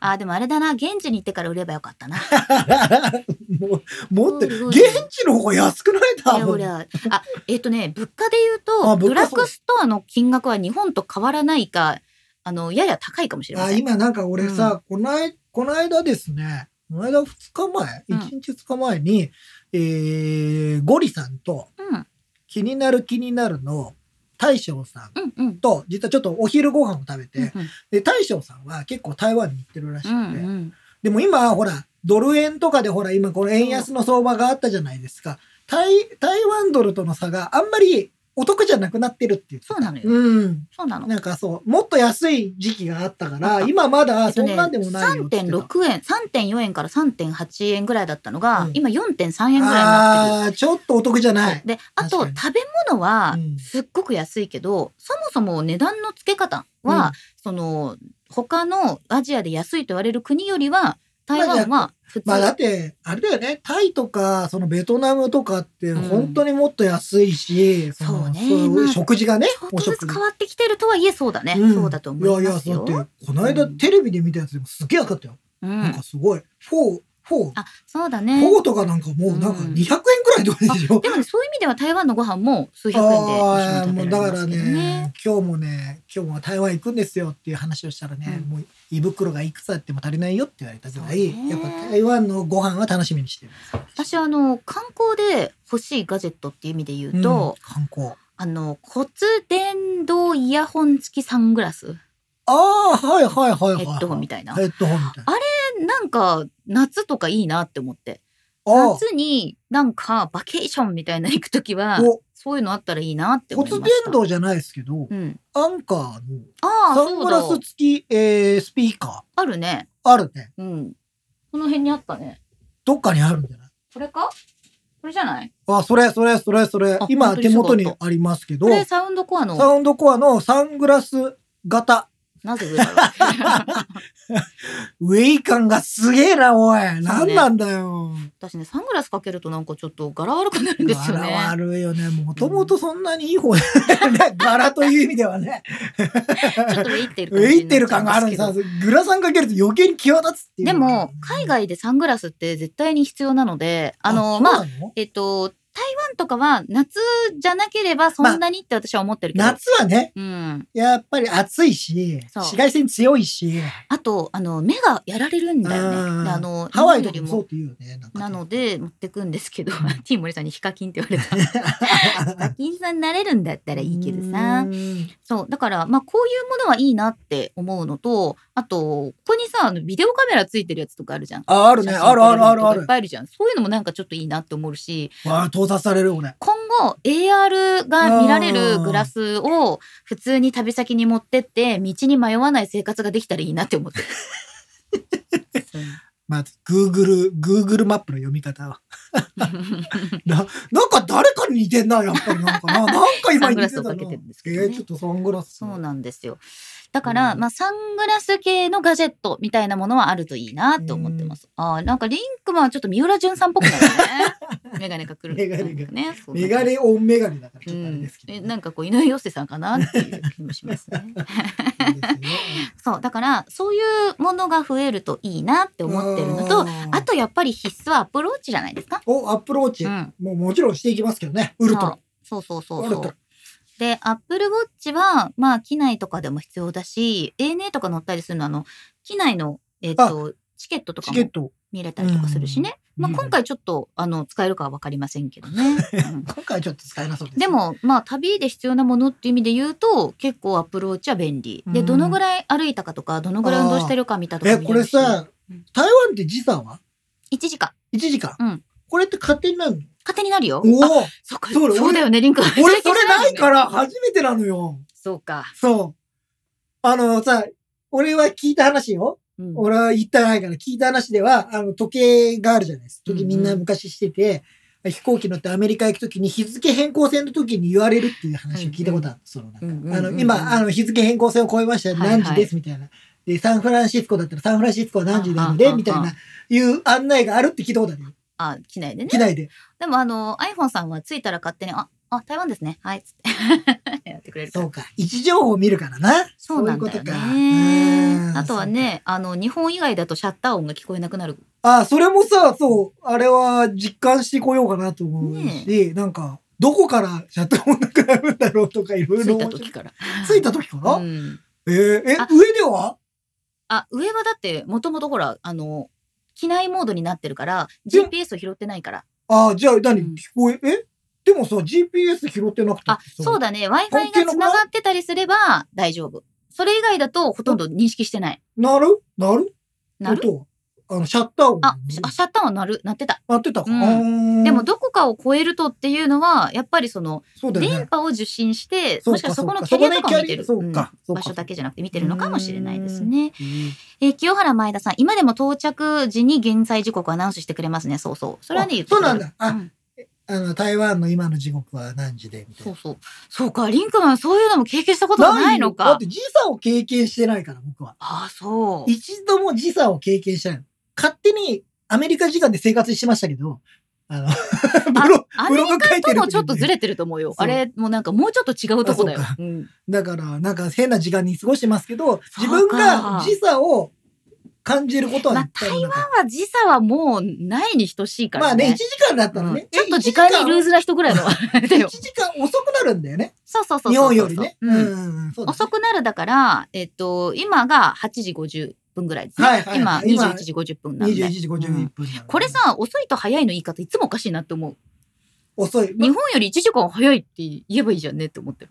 あでもあれだな。現地に行ってから売ればよかったな。*laughs* もう、もっと、おいおい現地の方が安くない？い多分。やほらあえっ、とね物価で言うとあ物価ドラッグストアの金額は日本と変わらないかあのやや高いかもしれまあ、せん。今なんか俺さ、この間、この間ですね、この間2日前、うん。1日2日前に、えー、ゴリさんと、うん。気になる気になるの大将さんうんうん。と、実はちょっとお昼ご飯を食べて、うんで、大将さんは結構台湾に行ってるらしくて、うんうん。でも今、ほら、ドル円とかでほら、今この円安の相場があったじゃないですか。台、台湾ドルとの差があんまりお得じゃなくなってるっていう。そうなのようん。そうなの。なんかそう、もっと安い時期があったから、あ今まだそんなんでもないよって言ってた。3.6円3.4円から3.8円ぐらいだったのが、うん今4.3円ぐらいになってる。ああー、ちょっとお得じゃない。であと食べ物はうんすっごく安いけど、そもそも値段の付け方は、その他のアジアで安いと言われる国よりは台湾は普通、まあだって、あれだよね、タイとか、そのベトナムとかってうん本当にもっと安いし、のそうねそうまあ食事がねちょっ、とず。つ変わってきてるとはいえそうだね、んそうだと思いますよ。いやいや、だって、この間テレビで見たやつでもすげえ安かったよ。うんなんか、すごい。フォー、フォー、あそうだね。フォーとかなんかもうなんかうん200円ぐらいとかでしょ？でもねそういう意味では台湾のご飯も数百円で一緒にああ、食もうだからね、今日もね、今日も台湾行くんですよっていう話をしたらね、うんもう胃袋がいくつあっても足りないよって言われたぐらい、やっぱ台湾のご飯は楽しみにしてる。私あの観光で欲しいガジェットっていう意味で言うと、うん観光。あの骨伝導イヤホン付きサングラスああ、はいはいはいはい。ヘッドホンみたいな。ヘッドホンみたいな。なんか、夏とかいいなって思って。あ夏になんかバケーションみたいな行くときはそういうのあったらいいなって思い骨ました。伝導じゃないですけど、うん。アンカーのサン。グラス付き、えー、スピーカあるね。ーあるね。うん。この辺にあったね。どっかにあるんじゃない？これか？これじゃない？あ、それ、それ、それ、それあ。今手元にありますけどこ、れサウンドコアのサ、ウンドコアのサングラス型。なぜ上だろうウェイ感がすげえな、おい。ねなんだよ。私ね、サングラスかけるとなんかちょっと柄悪くなるんですよね。柄悪いよね。もともとそんなにいい方だよね。*laughs* 柄という意味ではね。ちょっとウェイってるウェイってる感があるんでさ、グラサンかけると余計に際立つっていう。でも、海外でサングラスって絶対に必要なので、あの、そうまあ、えっと、台湾とかは夏じゃなければそんなにって私は思ってるけど。夏はね、うん。やっぱり暑いし、紫外線強いし、あと、あの、目がやられるんだようんね。であの、ハワイ日本よりも。とかもそうって言うよね。なので、持ってくんですけど、*laughs* ティーモリさんにヒカキンって言われた。*laughs* ヒカキンさんになれるんだったらいいけどさ。うんそう。だから、まあ、こういうものはいいなって思うのと、あと、ここにさ、あのビデオカメラついてるやつとかあるじゃん。あ、あるね。あるあるあるあるいっ。ぱいあるじゃん。そういうのもなんかちょっといいなって思うし、わあ、盗撮される俺。今後 AR が見られるグラスを普通に旅先に持ってって道に迷わない生活ができたらいいなって思ってる。*laughs* まず、Google、Google マップの読み方は。*laughs* な、なんか誰かに似てんな、やっぱりなんかな。*laughs* なんか今似てたな。サングラスをかけてるんですけどねえー、ちょっとサングラス。そうなんですよ。だから、うんまあ、サングラス系のガジェットみたいなものはあるといいなって思ってます。ああ、なんかリンクマンはちょっと三浦淳さんっぽくなるね。メガネが来る。メガネがね。メガネオンメガネだからうちょっとあれんですけどね、えなんかこう井上陽水さんかなっていう気もしますね。*laughs* そうだからそういうものが増えるといいなって思ってるのとーあとやっぱり必須はアップルウォッチじゃないですか。お、アップルウォッチ。うんもうもちろんしていきますけどね。ウルトラ。そうそうそうそう。で、アップルウォッチは、まあ、機内とかでも必要だし、ANA とか乗ったりするのは、あの、機内の、えっ、と、チケットとかも。見れたりとかするしね。まあ、うん今回ちょっと、あの、使えるかはわかりませんけどね。*laughs* うん今回はちょっと使えなそうです。で、も、まあ、旅で必要なものっていう意味で言うと、結構アップルウォッチは便利。で、うんどのぐらい歩いたかとか、どのぐらい運動してるか見たとかえ、こ見れるしれさうん、台湾って時差は？1時間。?1 時間。うんこれって勝手になるの？勝手になるよ。おおあそっか。そうだよね、リンク。俺それないから初めてなのよ。そうか。そう。あのさ、俺は聞いた話よ。うん俺は言ってないから聞いた話では、あの、時計があるじゃないですか。時計みんな昔してて、飛行機乗ってアメリカ行くときに日付変更線の時に言われるっていう話を聞いたことある。そのなんかうんうんうんうんあの、今、あの、日付変更線を超えましたよはいはい何時ですみたいな。で、サンフランシスコだったらサンフランシスコは何時なので、みたいな、いう案内があるって聞いたことあるよ。あ、機内でね機。内で。でもあの iPhone さんは着いたら勝手に、あ、あ、台湾ですね。はい。つって *laughs* やってくれるそうか。位置情報を見るからな。そうなんだよねう。んあとはね、あの、日本以外だとシャッター音が聞こえなくなる。あ、それもさ、そう、あれは実感してこようかなと思うねし、なんか、どこからシャッター音なくなるんだろうとかいろい着ろ。いた時から。着いた時から、うん。えーえ、あ上では？あ、上はだって、もともとほら、あの、機内モードになってるから、で GPS を拾ってないから。あ、じゃあ何、うん聞こえ、え？でもさ、GPS 拾ってなくてあ、そうだ。だね。Wi-Fi が繋がってたりすれば大丈夫。それ以外だとほとんど認識してない。なる？なる？なる？あの、シャッター音。あ、シャッターは鳴る、鳴ってた。なってたか。うんでも、どこかを超えるとっていうのは、やっぱりその。電波を受信して、そうかもしくはそこのキャリアとかも見てる。うん場所だけじゃなくて見てるのかもしれないですね。うんえー清原前田さん、今でも到着時に現在時刻をアナウンスしてくれますね。そうそう。それはね、言ってそうなんだあの、台湾の今の時刻は何時でみたいな。そうそう。そうか、リンクマン、そういうのも経験したことがないのかだっ。て時差を経験してないから、僕は。ああ、そう。一度も時差を経験してないの。勝手にアメリカ時間で生活してましたけど、あの、*laughs* ブロアメリカともちょっとずれてると思うよ。あれ、もうなんかもうちょっと違うとこだよう。うんだから、なんか変な時間に過ごしてますけど、自分が時差を感じることはまあ一回もなかっまあ時差はもうないに等しいた。からね。まあね、1時間だったらねうん。ちょっと時間にルーズな人ぐらいのあれだ1よ。時間遅くなるんだよね。そうそうそう。日本よりね遅くなるだから、えっと、今が8時50分ぐらいですね。はいはいはい今今21時50分なんで。21時51分なのでこれ、さ、遅いと早いの言い方いつもおかしいなって思う。遅い。日本より1時間早いって言えばいいじゃんねって思ってる。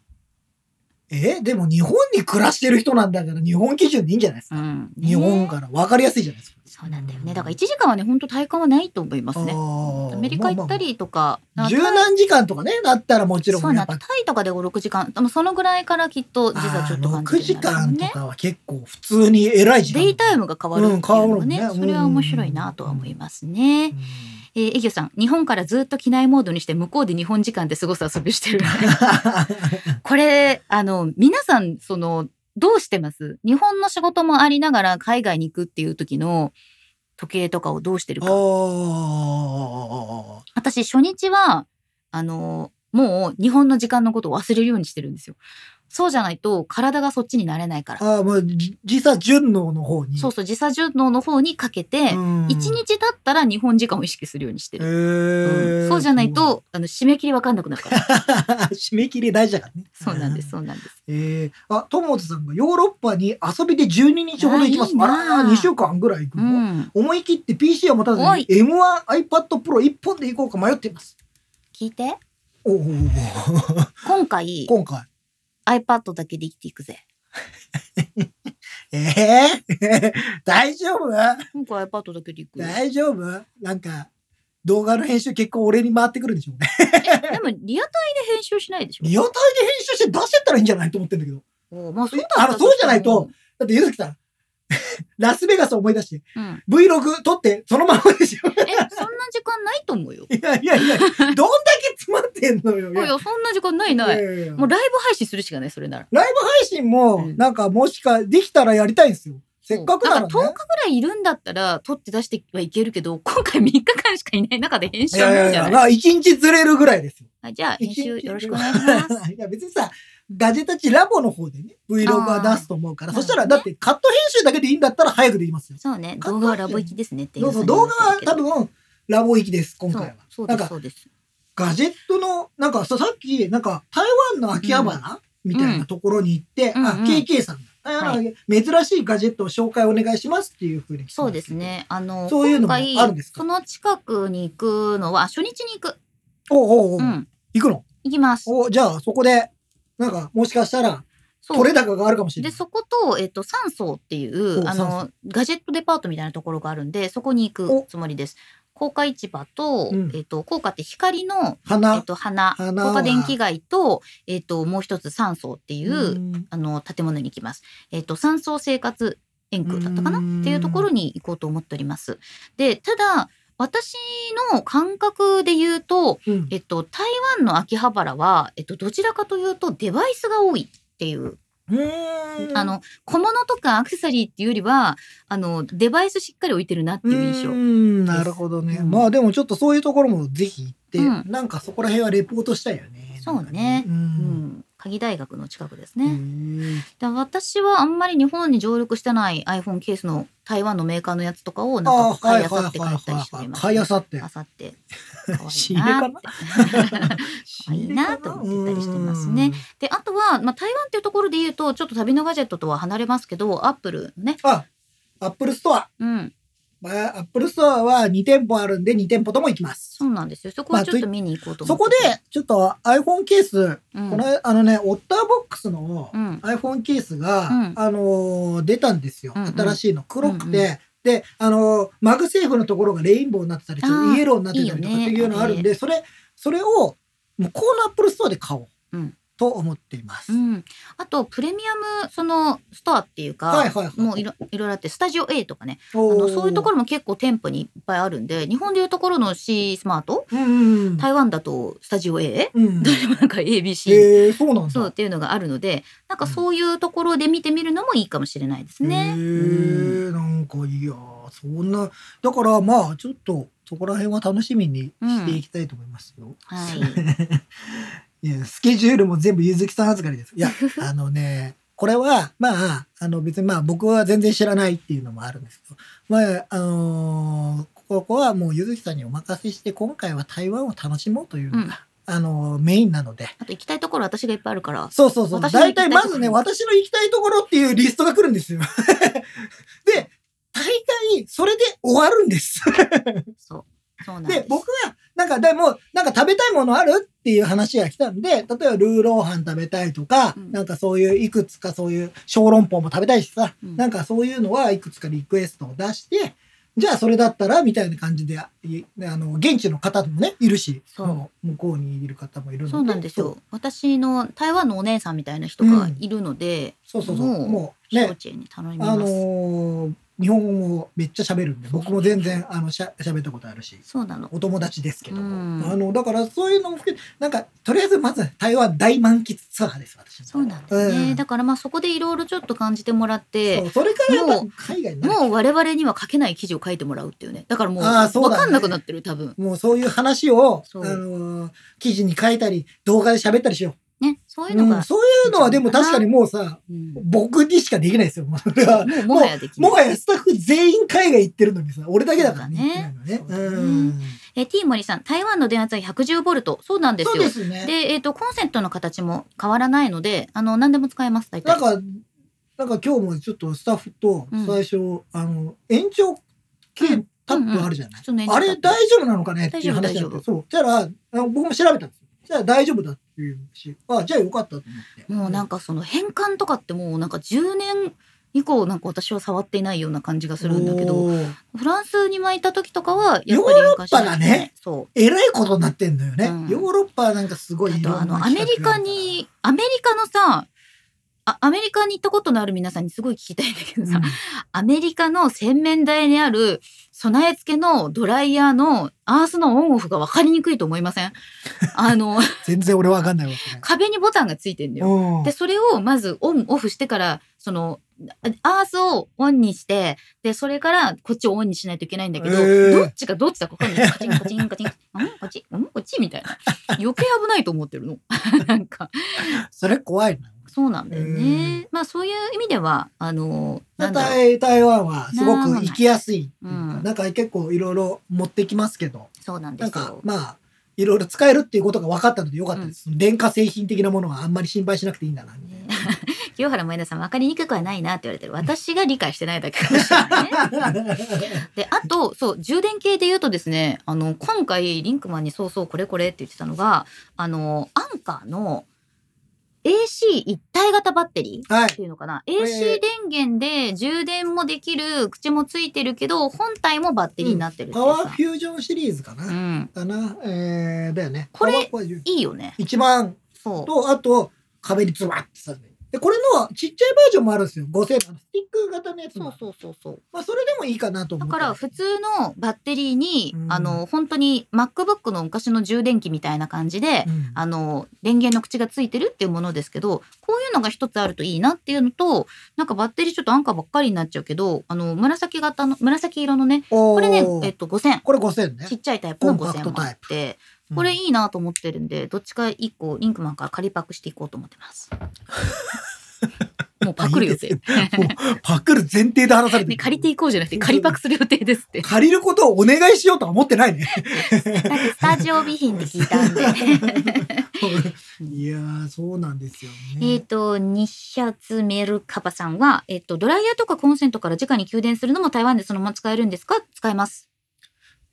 えでも日本に暮らしてる人なんだから日本基準でいいんじゃないですか。うん。ね日本から分かりやすいじゃないですか。そうなんだよね。だから1時間はね、本当体感はないと思いますね。アメリカ行ったりとか、まあまあ十何時間とかね、だったらもちろそうんなタイとかで5、6時間。でもそのぐらいからきっと、実はちょっと感6じる時間とんだろうね。かは結構普通に偉い時間。デイタイムが変わるっていうのがね,、うん変わるもんねそれは面白いなとは思いますね。うんえー、エギョさん、日本からずっと機内モードにして向こうで日本時間で過ごす遊びをしてる。*laughs* これ、あの、皆さん、その、どうしてます？日本の仕事もありながら海外に行くっていう時の時計とかをどうしてるあか。ー私、初日は、あの、もう日本の時間のことを忘れるようにしてるんですよ。そうじゃないと体がそっちになれないから。あー、もうじ時差順応の方に。そうそう、時差順応の方にかけて、うん一日経ったら日本時間を意識するようにしてへる。ーうんそうじゃないと、あの、締め切りわかんなくなるから。*laughs* 締め切り大事だからね。そうなんです、そうなんです。えー、あ、友本さんがヨーロッパに遊びで12日ほど行きます。あら、2週間ぐらい行くうの、ん。思い切って PC を持たずにおい M1 iPad Pro 1本で行こうか迷っています。聞いて。おおー *laughs* 今回、今回。iPad だけで生きていくぜ。*laughs* えー、*laughs* 大丈夫？今回 iPad だけで行くよ。大丈夫？なんか、動画の編集結構俺に回ってくるんでしょうね。でも、リアタイで編集しないでしょ？リアタイで編集して出してったらいいんじゃない？と思ってんだけど。おまあ、そうだあのそうじゃないと、だってゆずきさん、*laughs* ラスベガスを思い出して、うん。Vlog 撮ってそのままでしょ。え、そんな時間ないと思うよ。*laughs* いやいやいや、*laughs* どんだけ詰まってんのよ。いや、そんな時間ないない。やいやいやもうライブ配信するしかない、それなら。ライブ配信も、うんなんかもしか、できたらやりたいんですよ。せっかくならね。だから10日ぐらいいるんだったら、撮って出してはいけるけど、今回3日間しかいない中で編集いやいやいや、は無理じゃないまあ一日ずれるぐらいですよ。はいじゃあ、編集よろしくお願いします。いや別にさ、ガジェタッチラボの方でね、Vlog は出すと思うから、そしたら、だってカット編集だけでいいんだったら早くできますよ。そうね、動画はラボ行きですねってそうそう、動画は多分、ラボ行きです、今回は。そうです、そうです。ガジェットの、なんかさ、さっき、なんか、台湾の秋葉原、みたいなところに行って、あ、うんうん KK さんが、あの珍しいガジェットを紹介お願いしますっていうふうにそうですね。あの、そういうのもあるんですか？その近くに行くのは、初日に行く。おうおうおう、うん。行くの？行きます。おじゃあ、そこで、なんか、もしかしたら、取れ高があるかもしれなで、い。そこと、えっ、と、三層っていう、あの、ガジェットデパートみたいなところがあるんで、そこに行おくつもりです。高価市場と、うんえっ、と、高価って光の、えっ、花。と、花、高価電気街と、えっ、と、もう一つ三層っていう、んあの、建物に行きます。えっ、と、三層生活円空だったかな？うんっていうところに行こうと思っております。で、ただ、私の感覚で言うと、うんえっと、台湾の秋葉原は、えっと、どちらかというとデバイスが多いっていう、うーんあの、小物とかアクセサリーっていうよりは、あの、デバイスしっかり置いてるなっていう印象。うなるほどね。うんまあでもちょっとそういうところもぜひ行って、うんなんかそこら辺はレポートしたいよね。そうねなんかう。うんん。鍵大学の近くですうね。んで私はあんまり日本に上陸してない iPhone ケースの台湾のメーカーのやつとかをなんか買はいあさって帰ったりしております、買いあさってあ。さって。可愛仕いな入れかな？って。*laughs* い *laughs* いなと思ってたりしてますね。で、あとは、まあ、台湾っていうところで言うと、ちょっと旅のガジェットとは離れますけど、アップルね。あ、アップルストア。うん。まあ、アップルストアは2店舗あるんで2店舗とも行きます。そうなんですよ。そこはちょっと見に行こうと思そこってて。で、ちょっと iPhone ケース、うん、この、あのね、オッターボックスのうん iPhone ケースが、うんあのー出たんですよ。うんうん新しいの。黒くて、うんうで、あのー MagSafe のところがレインボーになってたり、ちょっあーとイエローになってたりとかいいよねっていうのがあるんで、それ、それを、向こうのアップルストアで買おう。うんと思っています。うん。あと、プレミアム、その、ストアっていうか、はいはいはいもういろいろあって、 Studio A とかね、あのそういうところも結構店舗にいっぱいあるんで、日本でいうところの C smart、うんうん台湾だとスタジオ A、うん。どれもなんか ABC、へえそうなんだ。そうっていうのがあるので、なんかそういうところで見てみるのもいいかもしれないですへね。えなんかいやーそんなだからまあちょっとそこら辺は楽しみにしていきたいと思いますよ。はい。*laughs* スケジュールも全部ゆずきさん預かりです。いや *laughs* あのねこれはまああの別にまあ僕は全然知らないっていうのもあるんですけどまああのーここはもうゆずきさんにお任せして今回は台湾を楽しもうというのが、うんあのーメインなので。あと行きたいところ私がいっぱいあるから。そうそうそう。大体まずね、私の行きたいところっていうリストが来るんですよ。*laughs* で、大概それで終わるんです。そう。で僕は、ななんかでも、なんか食べたいものあるっていう話が来たんで、例えばルーローハン食べたいとか、うんなんかそういういくつかそういう小籠包も食べたいしさ、うんなんかそういうのはいくつかリクエストを出して、じゃあそれだったらみたいな感じで、いあの、現地の方もね、いるし、向こうにいる方もいるので。そうなんですよ。私の台湾のお姉さんみたいな人がいるので、そう。そうそうそう。もうね。あのー日本語もめっちゃ喋るんで、僕も全然、あの、しゃ、喋ったことあるし。そうなの。お友達ですけども、うんあのだからそういうのも含めなんかとりあえずまず台湾大満喫ツアーです私のそうなんですね。うんだからまあそこでいろいろちょっと感じてもらっそてう、それからやっぱもう海外もう我々には書けない記事を書いてもらうっていうね。だからもうあーそうだね分かんなくなってる多分。もうそういう話をあのー記事に書いたり動画で喋ったりしよね、そうう、いうのが、うんそういうのはでも確かにもうさうん。僕にしかできないですよ。ももはやでき。もはやスタッフ全員海外行ってるのにさ俺だけだからね。そうだね。行ってないのね。そうだね。うん。え、T 森さん、台湾の電圧は110ボルト。そうなんですよ。ですね。で、えっ、と、コンセントの形も変わらないので、あの、何でも使えます、大体。なんか、なんか今日もちょっとスタッフとうん。最初、あの、延長系タップあるじゃない、普通の延長あれ大丈夫なのかね？っていう話だった。そう。じゃあ、僕も調べたんですよ。じゃあ大丈夫だってし、あ、じゃあよかったと思って。もうなんかその変換とかってもうなんか10年以降なんか私は触っていないような感じがするんだけど、おーフランスに巻いた時とかはやっぱりヨーロッパがねそえらいことになってんのよね。うんヨーロッパはなんかすごう。いあとあのいろんなアメリカに、アメリカのさ、あアメリカに行ったことのある皆さんにすごい聞きたいんだけどさ、アメリカの洗面台にある備え付けのドライヤーのアースのオンオフが分かりにくいと思いません？*laughs* あの、全然俺わかんないわ、壁にボタンがついてんだよ。うんで、それをまずオン、オフしてから、その、アースをオンにして、で、それからこっちをオンにしないといけないんだけど、へーどっちがどっちだか分かんない。カチンカチンカチン、うんこっち、うんこっちみたいな。余計危ないと思ってるの。なんか、それ怖いな。そうなんだよね。まあそういう意味では、あの。台台湾はすごく行きやすいなんか結構いろいろ持ってきますけど、そうなんでなんかすよ。まあ、いろいろ使えるっていうことが分かったのでよかったです。電化製品的なものはあんまり心配しなくていいんだな、みたいな。清原前田さん分かりにくくはないなって言われてる。私が理解してないだけかもしれないね。*laughs* で、あと、そう、充電系で言うとですね、あの、今回、リンクマンにそうそうこれこれって言ってたのが、あの、アンカーの AC 一体型バッテリーはいっていうのかな？れ AC 電源で充電もできる、口もついてるけど、本体もバッテリーになってるパワーフ。ュージョンシリーズかな？うん。かな？えー、だよね。これいいよね。一番そう。と、あと、壁にズバッてさせて。で、これのちっちゃいバージョンもあるんですよ。5000あのスティック型のやつも。そうそうそうそう。まあ、それでもいいかなと思って。だから普通のバッテリーに、うんあの本当に MacBook の昔の充電器みたいな感じで、うんあの電源の口がついてるっていうものですけどこういうのが一つあるといいなっていうのとなんかバッテリーちょっと安価ばっかりになっちゃうけどあの紫型の紫色のねここれね、えっと、5000これ5000ねち。っちゃいタイプのコンパクト5000もあタイってうんこれいいなと思ってるんでどっちか一個リンクマンから仮パクしていこうと思ってます。*laughs* もうパクる予定。いいパクる前提で話されてね、る借りていこうじゃなくて仮パクする予定ですって。*laughs* 借りることをお願いしようとは思ってないね。だってスタジオ備品って聞いたんで。いやー、そうなんですよね。えっと、日シャツメルカバさんは、えっと、ドライヤーとかコンセントから直に給電するのも台湾でそのまま使えるんですか？使えます。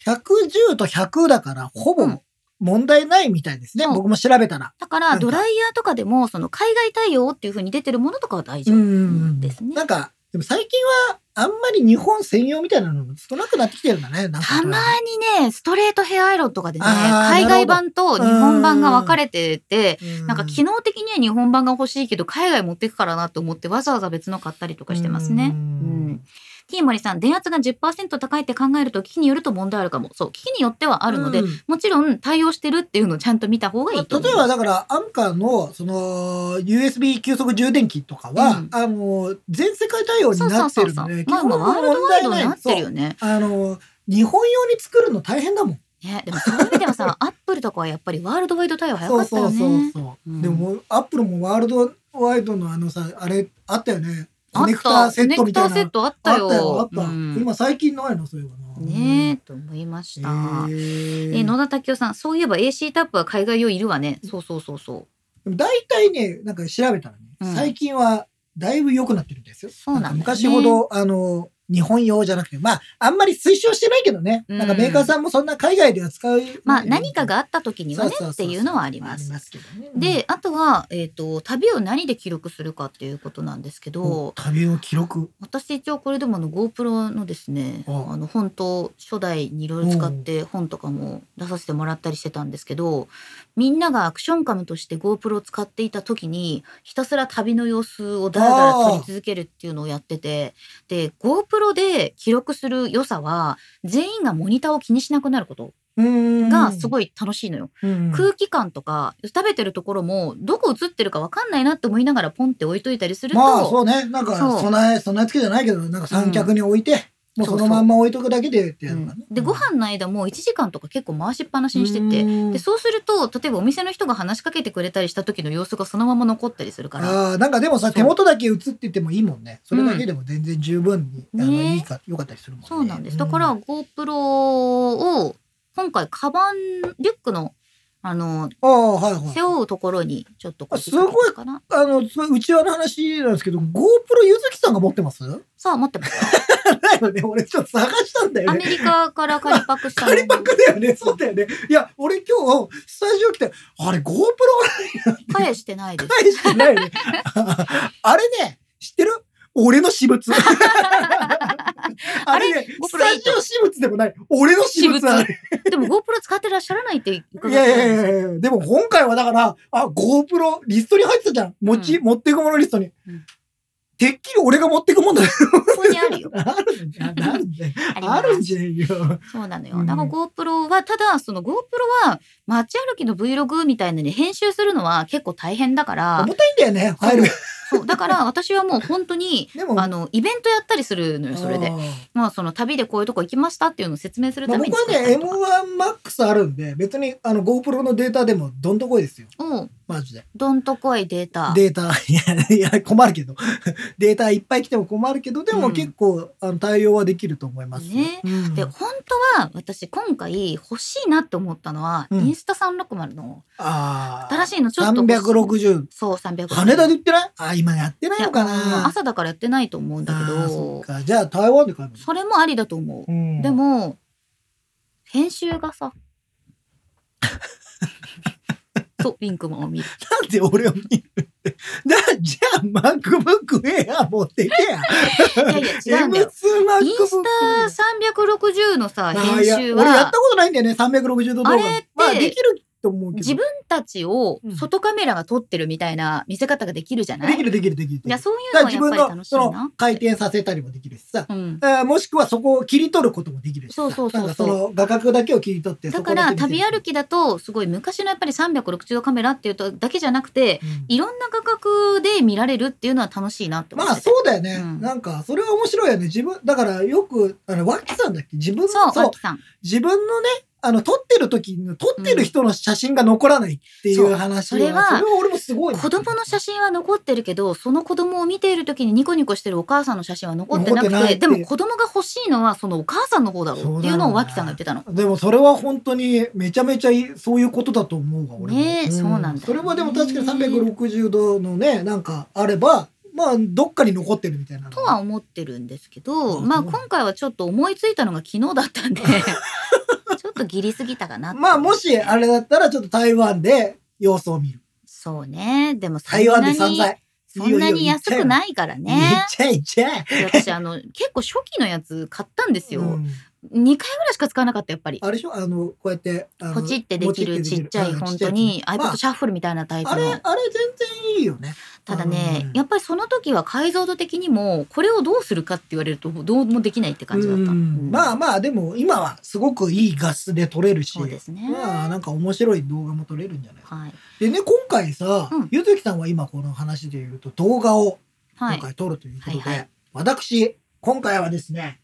110と100だから、ほぼうん問題ないみたいですね。僕も調べたら。だから、ドライヤーとかでも、その海外対応っていう風に出てるものとかは大丈夫ですね。なんか、でも最近はあんまり日本専用みたいなのも少なくなってきてるんだね。たまにね、ストレートヘアアイロンとかでね、海外版と日本版が分かれてて、うんなんか機能的には日本版が欲しいけど、海外持ってくからなと思ってわざわざ別の買ったりとかしてますね。ううんん。ティーモリさん、電圧が10%高いって考えると機器によると問題あるかも。そう、機器によってはあるので、うんもちろん対応してるっていうのをちゃんと見た方がいいと思例えいます。ばだからアンカーのその USB 急速充電器とかは、うんあの全世界対応になってる。のでールドワイドになってるよね。あの日本用に作るの大変だもん。ね、でもそういう意味ではさ、*laughs* アップルとかはやっぱりワールドワイド対応早かったよそうそうそうね。そう、うんでもアップルもワールドワイドのあのさあれあったよねコネクターセットみたいな。コネクターセットあったよ。あったよあった、うん。今最近ないのそういえばな。ねえ、と思いました。へえ。え野田武雄さん、そういえば AC タップは海外用いるわね。そうそうそうそう。でも大体ねなんか調べたらね、うん。最近はだいぶ良くなってるんですよ。そうなん昔ほどあの日本用じゃなくて、まあ、あんまり推奨してないけどね。うんなんかメーカーさんもそんな海外では使う。まあ何かがあった時にはねっていうのはあります。で、あとは、えっ、と、旅を何で記録するかっていうことなんですけうん、ど、旅の記録？私一応これでもあの GoPro のですね、ああの本当初代にいろいろ使って本とかも出させてもらったりしてたんですけど、みんながアクションカメとして GoPro を使っていた時に、ひたすら旅の様子をだらだら撮り続けるっていうのをやってて、で、GoPro で記録する良さは、全員がモニターを気にしなくなることがすい、ごい楽しいのよ。うん空気感とか食べてるところもどこ映ってるか分かんないなって思いながらポンって置いといたりすると、まあそうね。なんか備え、備え付けじゃないけど、なんか三脚に置いて、もうそのまんま置いとくだけでってやるからね。でご飯の間も1時間とか結構回しっぱなしにしてて。うん。でそうすると例えばお店の人が話しかけてくれたりした時の様子がそのまま残ったりするから。ああ、なんかでもさ、手元だけ映っててもいいもんね。それだけでも全然十分に、あのね。いいか、良かったりするもんね。そうなんです。だからうん。GoPro を今回カバンリュックのあのああ、はいはい。背負うところにちょっとこうあすごいあの、そう内輪の話なんですけど、GoPro ゆずきさんが持ってます？そう持ってます *laughs* だよね。俺ちょっと探したんだよね。アメリカから仮パクしたの仮パクだよね。*laughs* そうだよね。いや、俺今日、スタジオ来て、あれ GoPro 返してないです返してないよね。*laughs* あれね、知ってる？俺の私物。*laughs* あれスタジオ私物でもない。俺の私物あれ。でも GoPro 使ってらっしゃらないって伺いやいですよやいやいや、でも今回はだから、あ、GoPro リストに入ってたじゃん。持ち、持っていくものリストに。うんてっきり俺が持っていくもんだよ。ここにあるよ。*laughs* あるんじゃん。あるんじゃ *laughs* よ。そうなのよ。うんだから GoPro は、ただ、その GoPro は街歩きの Vlog みたいなのに編集するのは結構大変だから、重たいんだよね、ファイル。そう、だから *laughs* 私はもう本当に、あの、イベントやったりするのよ、それで。まあ、その旅でこういうとこ行きましたっていうのを説明するまあ、ために僕はね、作ったりとか。M1MAX あるんで、別にあの GoPro のデータでもどんとこいですよ。おうマジで。どんとこいデータ。データ、いや、いや、困るけど。*laughs* データいっぱい来ても困るけど、でもうん結構、あの対応はできると思いますよ。ねうんで、本当は私今回欲しいなって思ったのは、うんインスタ360のああ。新しいのちょっと欲しい。360。そう、360。羽田で売ってない？あ、今やってないのかな朝だからやってないと思うんだけど。じゃあ台湾で買えばいいそれもありだと思う。うんでも、編集がさ、*laughs* そう、リンクマンを見る。なんで俺を見る。だじゃあ MacBook Air 持ってけや。いやいや、違うんだよ。M2MacBook インスタ360のさ、編集は俺やった、ことないんだよね、360度動画。あれってまあできると思うけど。自分たちを外カメラが撮ってるみたいな見せ方ができるじゃない？できるできるできる。いや、そういうだのから自分のはやっぱり楽しいな。回転させたりもできるしさ。うん。えーもしくはそこを切り取ることもできるしさ。そうそうそうその画角だけを切り取って、だから旅歩きだとすごい昔のやっぱり360度カメラっていうとだけじゃなくてうん。いろんな画角で見られるっていうのは楽しいなって思まあってて。そうだよね、うん。なんかそれは面白いよね。自分だからよくあの脇さんだっけ？自分のそうそう。脇さん。自分のねあの撮ってる時の撮ってる人の写真が残らないっていそう。う話それはそれは俺もすごいな。子供の写真は残ってるけどその子供を見ている時にニコニコしてるお母さんの写真は残ってなくててでも子供が欲しいのはそのお母さんの方だろうっていうのを脇さんが言ってたの。でもそれは本当にめちゃめちゃそういうことだと思うわ俺も。ねえそうなんだ。よねそれはでも確かに360度のねなんかあればまあどっかに残ってるみたいなのとは思ってるんですけど、うん。まあ今回はちょっと思いついたのが昨日だったんで *laughs* ちょっとギリすぎたかなまあもしあれだったらちょっと台湾で様子を見る。そうね。でもそ台湾で散財。そんなに安くいないから言っね。ちゃえ言っちゃえ。で私あの結構初期のやつ買ったんですよ。うん2回ぐらいしか使わなかったやっぱり。あれでしょ？あのこうやってポチってできるちっちゃいうんフォントちっちゃに iPod シャッフルみたいなタイプああれの。あれ全然いいよねただね、うんやっぱりその時は解像度的にもこれをどうするかって言われるとどうもできないって感じだった。まあまあでも今はすごくいい画質で撮れるしそうですね。まあなんか面白い動画も撮れるんじゃないはい。でね今回さ、うんゆずきさんは今この話で言うと動画をはい。今回撮るということで、私今回はですね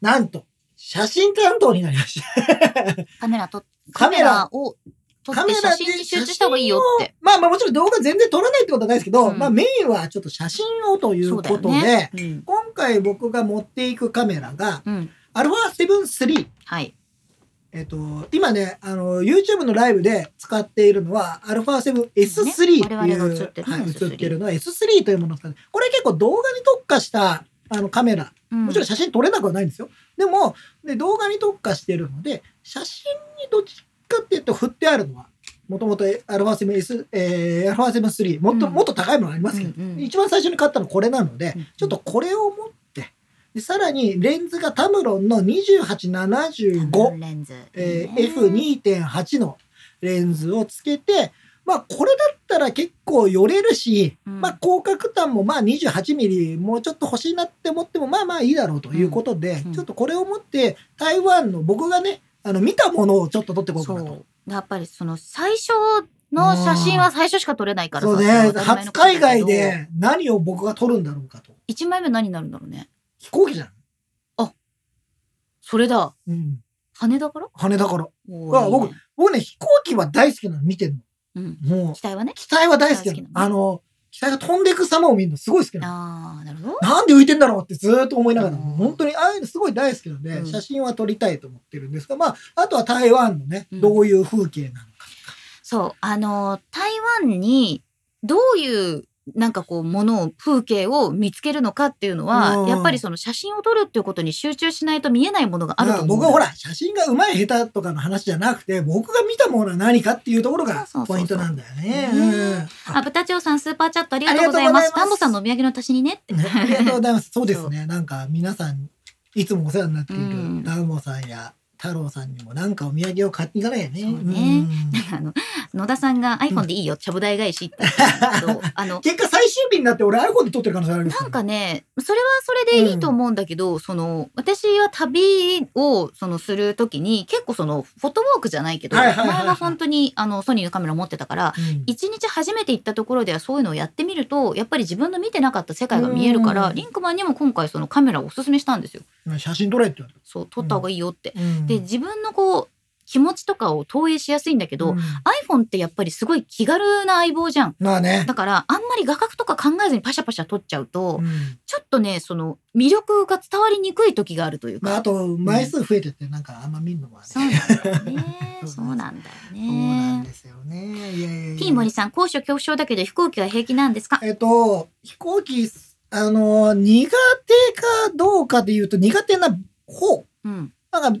なんと写真担当になりましたカメラと、カメラカメラを撮って写真に集中した方がいいよって。まあまあもちろん動画全然撮らないってことはないですけど、うんまあメインはちょっと写真をということで、よね。うん。今回僕が持っていくカメラがうん。α7-3。はい。えっと、今ね、あの、YouTube のライブで使っているのは α7S3 っていう、ね我々が映ってるはい、S3 映ってるのは S3 というものを使って、これ結構動画に特化したあのカメラうんもちろん写真撮れなくはないんですよ。でも、で動画に特化してるので、写真にどっちかっていうと振ってあるのは、もともと α7S、えー、α7-3、もっと、うん。もっと高いものありますけど、うんうん。一番最初に買ったのこれなので、うんちょっとこれを持って、でさらにレンズがタムロンの2875、レンズ。えーいいね F2.8 のレンズをつけて、まあこれだったら結構寄れるし、うんまあ広角端もまあ28ミリもうちょっと欲しいなって思ってもまあまあいいだろうということで、うんちょっとこれを持って台湾の僕がね、あの見たものをちょっと撮っていこうかなと。やっぱりその最初の写真は最初しか撮れないからさ。そうね、初海外。で何を僕が撮るんだろうかと。1枚目何になるんだろうね？飛行機じゃん。それだ。うん。羽だから？羽だから。ねあ僕僕ね、飛行機は大好きなの見てるうん。の。もう機、体はね。機体は大好きなの。あの、機体が飛んでいく様を見るのすごい好きなの。ああ、なるほど。なんで浮いてんだろうってずーっと思いながら、うん本当にああいうのすごい大好きなので、うん写真は撮りたいと思ってるんですが、まあ、あとは台湾のね、うんどういう風景なのか。そう。あの、台湾にどういうなんかこう、ものを、風景を見つけるのかっていうのは、うんやっぱりその写真を撮るっていうことに集中しないと見えないものがあると思う。僕はほら、写真が上手い下手とかの話じゃなくて、僕が見たものは何かっていうところがそうそうそうそうポイントなんだよね。ねあ、豚長さん、スーパーチャットありがとうございます。ありがとうございますタンボさんのお土産の足しにねありがとうございます。*laughs* そうですね。なんか皆さん、いつもお世話になっていうんるダンボさんや太郎さんにもなんかお土産を買っていかなきゃね。そうね。ん。あの、野田さんが iPhone でいいよ、ちゃぶ台返しって言ってたんだけど、*laughs* あの、結果最終日になって俺 iPhone で撮ってる可能性あるなんかね、それはそれでいいと思うんだけど、その、私は旅を、その、するときに、結構その、フォトウォークじゃないけど、前は本当に、あの、ソニーのカメラ持ってたから、うん。一日初めて行ったところではそういうのをやってみると、やっぱり自分の見てなかった世界が見えるから、うん。リンクマンにも今回そのカメラをおすすめしたんですよ。写真撮れってそう、撮った方がいいよって。た。うんで、自分のこう、気持ちとかを投影しやすいんだけど、うん iPhone ってやっぱりすごい気軽な相棒じゃん。まあね。だから、あんまり画角とか考えずにパシャパシャ撮っちゃうと、うんちょっとね、その魅力が伝わりにくい時があるというか。まああと枚数増えてってなんかあんま見るのもあそうね。*laughs* なんだよね。そそううなんだよそうなんね。ですよね。いやいやいやピーモリさん、高所恐怖症だけど飛行機は平気なんですか？えっと、飛行機、あの、苦手かどうかで言うと苦手な方。うん。なんか、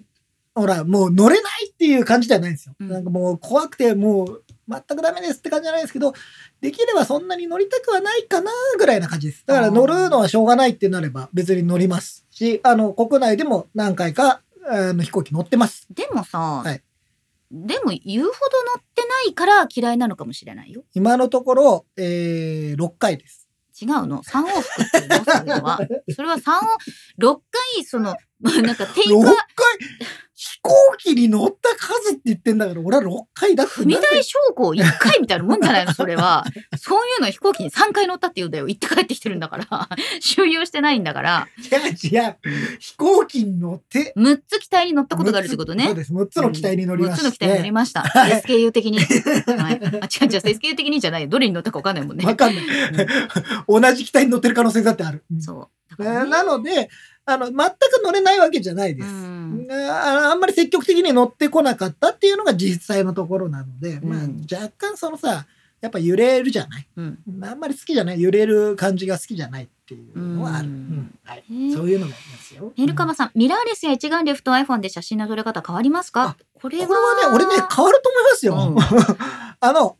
ほら、もう乗れないっていう感じじゃないんですよ。うんなんかもう怖くて、もう全くダメですって感じじゃないですけど、できればそんなに乗りたくはないかなぐらいな感じです。だから乗るのはしょうがないってなれば別に乗りますし、あの、国内でも何回か、あの飛行機乗ってます。でもさ、はいでも言うほど乗ってないから嫌いなのかもしれないよ。今のところ、えー、6回です。違うの。3往復っていうの？それは。それは3往、6回、その、なんか点6火回、飛行機に乗った数って言ってんだから、俺は6回だって踏み台昇降1回みたいなもんじゃないのそれは。*laughs* そういうの飛行機に3回乗ったって言うんだよ。行って帰ってきてるんだから。*laughs* 収容してないんだから。違う違う。飛行機に乗って、6つ機体に乗ったことがあるってことね。そうです。6つの機体に乗りま6して。つの機体に乗りました。*laughs* はい SKU 的に。はい。あ、違う違う、SKU 的にじゃないよ。どれに乗ったか分かんないもんね。わかんない。同じ機体に乗ってる可能性だってある。そう。ねなので、あの、全く乗れないわけじゃないです。うんああんまり積極的に乗ってこなかったっていうのが実際のところなので、まあうん若干そのさ、やっぱ揺れるじゃない。うん。あんまり好きじゃない。揺れる感じが好きじゃないっていうのはある。ううんんはいそういうのがありますよ。メルカバさん、ミラーレスや一眼レフと iPhone で写真の撮れ方変わりますか？あこれは。これはね、俺ね、変わると思いますよ。*laughs* あの、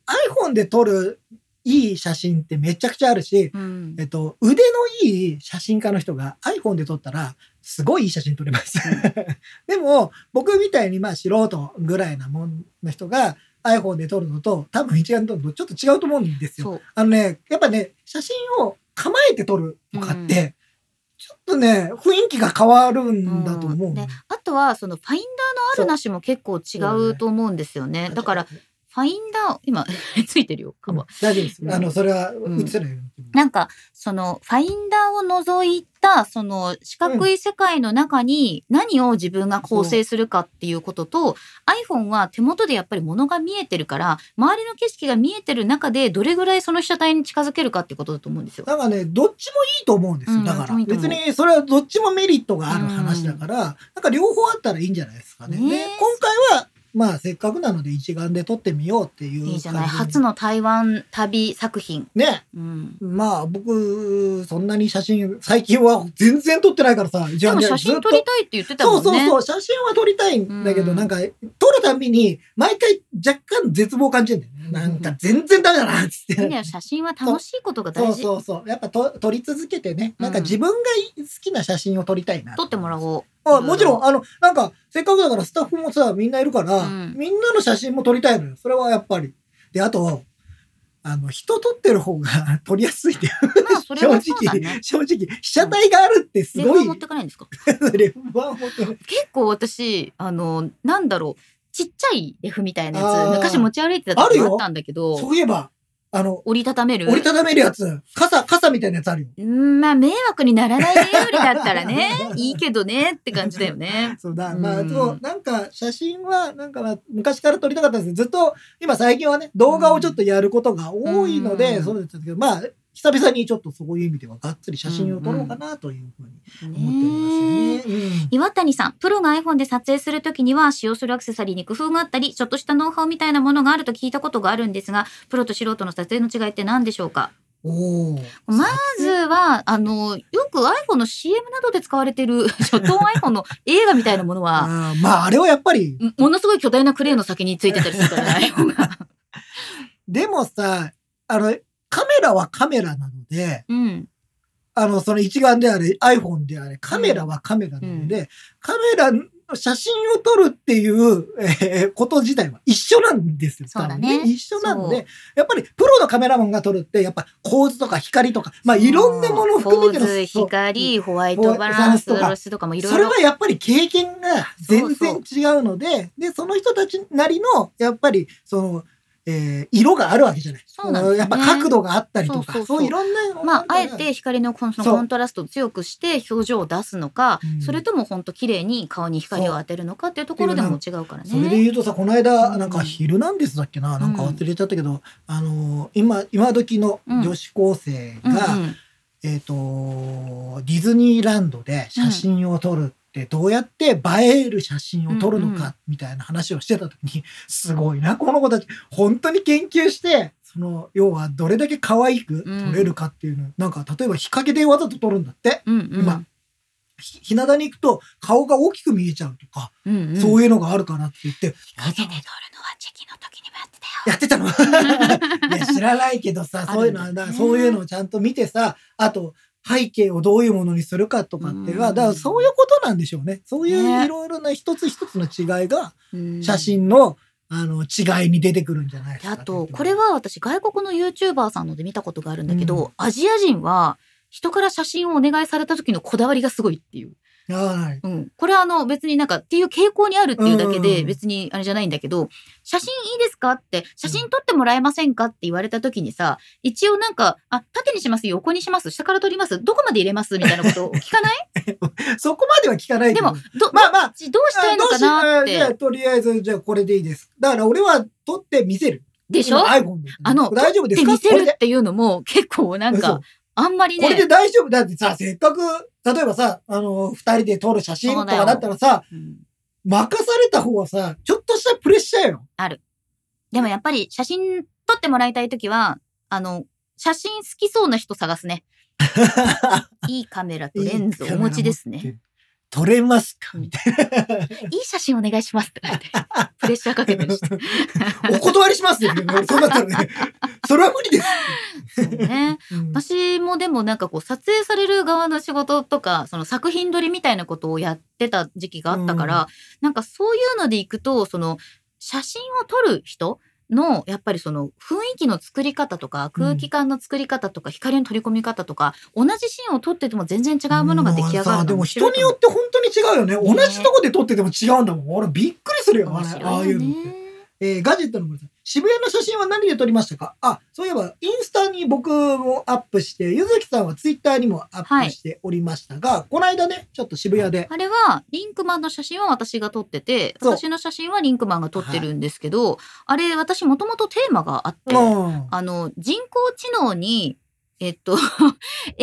iPhone で撮るいい写真ってめちゃくちゃあるし、うんえっと、腕のいい写真家の人が iPhone で撮ったら、すごいいい写真撮れます。*laughs* でも、僕みたいにまあ素人ぐらいなもんの人が iPhone で撮るのと、多分一眼で撮るのとちょっと違うと思うんですよ。あのね、やっぱね、写真を構えて撮るとかって、ちょっとね、雰囲気が変わるんだと思う。あとは、そのファインダーのあるなしも結構違うと思うんですよね。だから、、ファインダー、今、*laughs* ついてるよ、カうんバ。大丈夫です。うんあの、それはん映せないように。なんか、その、ファインダーを除いた、その、四角い世界の中に何を自分が構成するかっていうことと、iPhone は手元でやっぱり物が見えてるから、周りの景色が見えてる中で、どれぐらいその被写体に近づけるかっていうことだと思うんですよ。なんかね、どっちもいいと思うんですよ。うんだから、別にそれはどっちもメリットがある話だから、なんか両方あったらいいんじゃないですかね。ねで、今回はまあせっかくなので一眼で撮ってみようっていういいじゃない。感初の台湾旅作品。ねうん。まあ僕そんなに写真最近は全然撮ってないからさ一でも写真撮りたいって言ってたそうもんね。そうそう写真は撮りたいんだけど、うんなんか撮るたびに毎回若干絶望感じるんだよねなんか全然ダメだなっつっていいんだよ写真は楽しいことがそう大事。そうそうやっぱと撮り続けてねなんかうん自分が好きな写真を撮りたいな撮ってもらおう。あもちろん、あの、なんか、せっかくだからスタッフもさ、みんないるから、うんみんなの写真も撮りたいのよ。それはやっぱり。で、あと、あの、人撮ってる方が *laughs* 撮りやすいって。まあそれ正直、ね。正直、被写体があるってすごい。レフは持ってかないんですか？*laughs* レフ板持ってない結構私、あの、なんだろう、ちっちゃいレフみたいなやつ、昔持ち歩いてた時もあったんだけど、そういえば、あの、折りたためる？折りたためるやつ、傘、傘みたいなやつあるよ。うんまあ迷惑にならないよりだったらね、*laughs* いいけどねって感じだよね。そうだ、まあ、うんそう、なんか、写真は、なんかまあ、昔から撮りたかったんですけど、ずっと、今最近はね、動画をちょっとやることが多いので、うんそうですけど、まあ、久々にちょっとそういう意味では、がっつり写真を撮ろうかなというふうに思っておりますよね。うん岩谷さん、プロが iPhone で撮影するときには使用するアクセサリーに工夫があったり、ちょっとしたノウハウみたいなものがあると聞いたことがあるんですが、プロと素人の撮影の違いって何でしょうか？おーまずは、あの、よく iPhone の CM などで使われてる、ショットオン iPhone の映画みたいなものは、あーまあ、あれはやっぱり、ものすごい巨大なクレーンの先についてたりするからね、*laughs* iPhone が。でもさ、あの、カメラはカメラなので、うん。あの、その一眼であれ、iPhone であれ、カメラはカメラなので、カメラの写真を撮るっていう、えーこと自体は一緒なんですよ。そうだね。一緒なのそう。で、やっぱりプロのカメラマンが撮るって、やっぱ構図とか光とか、まあいろんなものを含めての構図、光、ホワイトバランス、とかもいろいろ。それは。やっぱり経験が全然違うので、で、その人たちなりの、やっぱり、その、えー色があるわけじゃない。そうなんですね。やっぱ角度があったりとか、そうそうそう。そういろんなまあ、あえて光のコンそのそう。コントラストを強くして表情を出すのか、うん。それとも本当綺麗に顔に光を当てるのかっていうところでも違うからね。それで言うとさ、この間、うん。なんか、ヒルナンデスだっけな、なんか忘れちゃったけど、あのー今、今時の女子高生うん。が、うん。えっ、と、ディズニーランドで写真を撮るって、どうやって映える写真を撮るのうんうん。か、みたいな話をしてた時に、すごいな、この子たち、本当に研究して、その、要は、どれだけ可愛く撮れるかっていうの、なんか、例えば日陰でわざと撮るんだって。うんうん。今ひ日向に行くと顔が大きく見えちゃうとか、うんうん。そういうのがあるかなって言って、日陰で撮るのは時期の時にもやってたよ。やってたの。*laughs* いや、知らないけどさ、*laughs* そういうのは、あるんだねだからそういうのをちゃんと見てさ、あと、背景をどういうものにするかとかっていうのは、うんだからそういうことなんでしょうね。そういうねいろいろな一つ一つの違いが、うん写真の、あの、違いに出てくるんじゃないですか。であとこれは私外国の YouTuber さんので見たことがあるんだけど、アジア人は人から写真をお願いされた時のこだわりがすごいっていう。はい。うん、これはあの別になんかっていう傾向にあるっていうだけうんで別にあれじゃないんだけど、写真いいですか？って、写真撮ってもらえませんか？って言われた時にさ、一応なんか、あ、縦にします横にします。下から撮ります。どこまで入れます？みたいなことを *laughs* 聞かない？*laughs* そこまでは聞かない。でも、ど、まあまあ、どうしたいのかなっあどうしじゃあて。とりあえず、じゃあこれでいいです。だから俺は撮って見せる。でしょ？あの、大丈夫ですか？撮って見せるっていうのも結構なんか、あんまりこれでね、大丈夫。だってさ、せっかく、例えばさ、あの、二人で撮る写真とかだったらさ、うん任された方はさ、ちょっとしたプレッシャーよ。でもやっぱり写真撮ってもらいたいときは、あの、写真好きそうな人探すね。*laughs* いいカメラとレンズをお持ちですね。。撮れますか？みたい *laughs* いい写真お願いしますって言って、*laughs* プレッシャーかけて。な。*laughs* お断りしますよ。そうなったらね。それは無理です。ね。うん私もでもなんかこう撮影される側の仕事とか、その作品撮りみたいなことをやってた時期があったから、うんなんかそういうのでいくと、その写真を撮る人のやっぱりその雰囲気の作り方とか空気感の作り方とか光の取り込み方とか、同じシーンを撮ってても全然違うものが出来上がるでも人によって本当に違うよね。ね同じとこで撮ってても違うんだもん。俺びっくりするよ。あああいうのって。ね。えーガジェットの森さん。渋谷の写真は何で撮りましたか？あ、そういえば、インスタに僕もアップして、ゆずきさんはツイッターにもアップしておりましたが、この間ね、ちょっと渋谷で。あれは、リンクマンの写真は私が撮ってて、私の写真はリンクマンが撮ってるんですけど、あれ、私もともとテーマがあって、うん。あの、人工知能に、えっと、*laughs*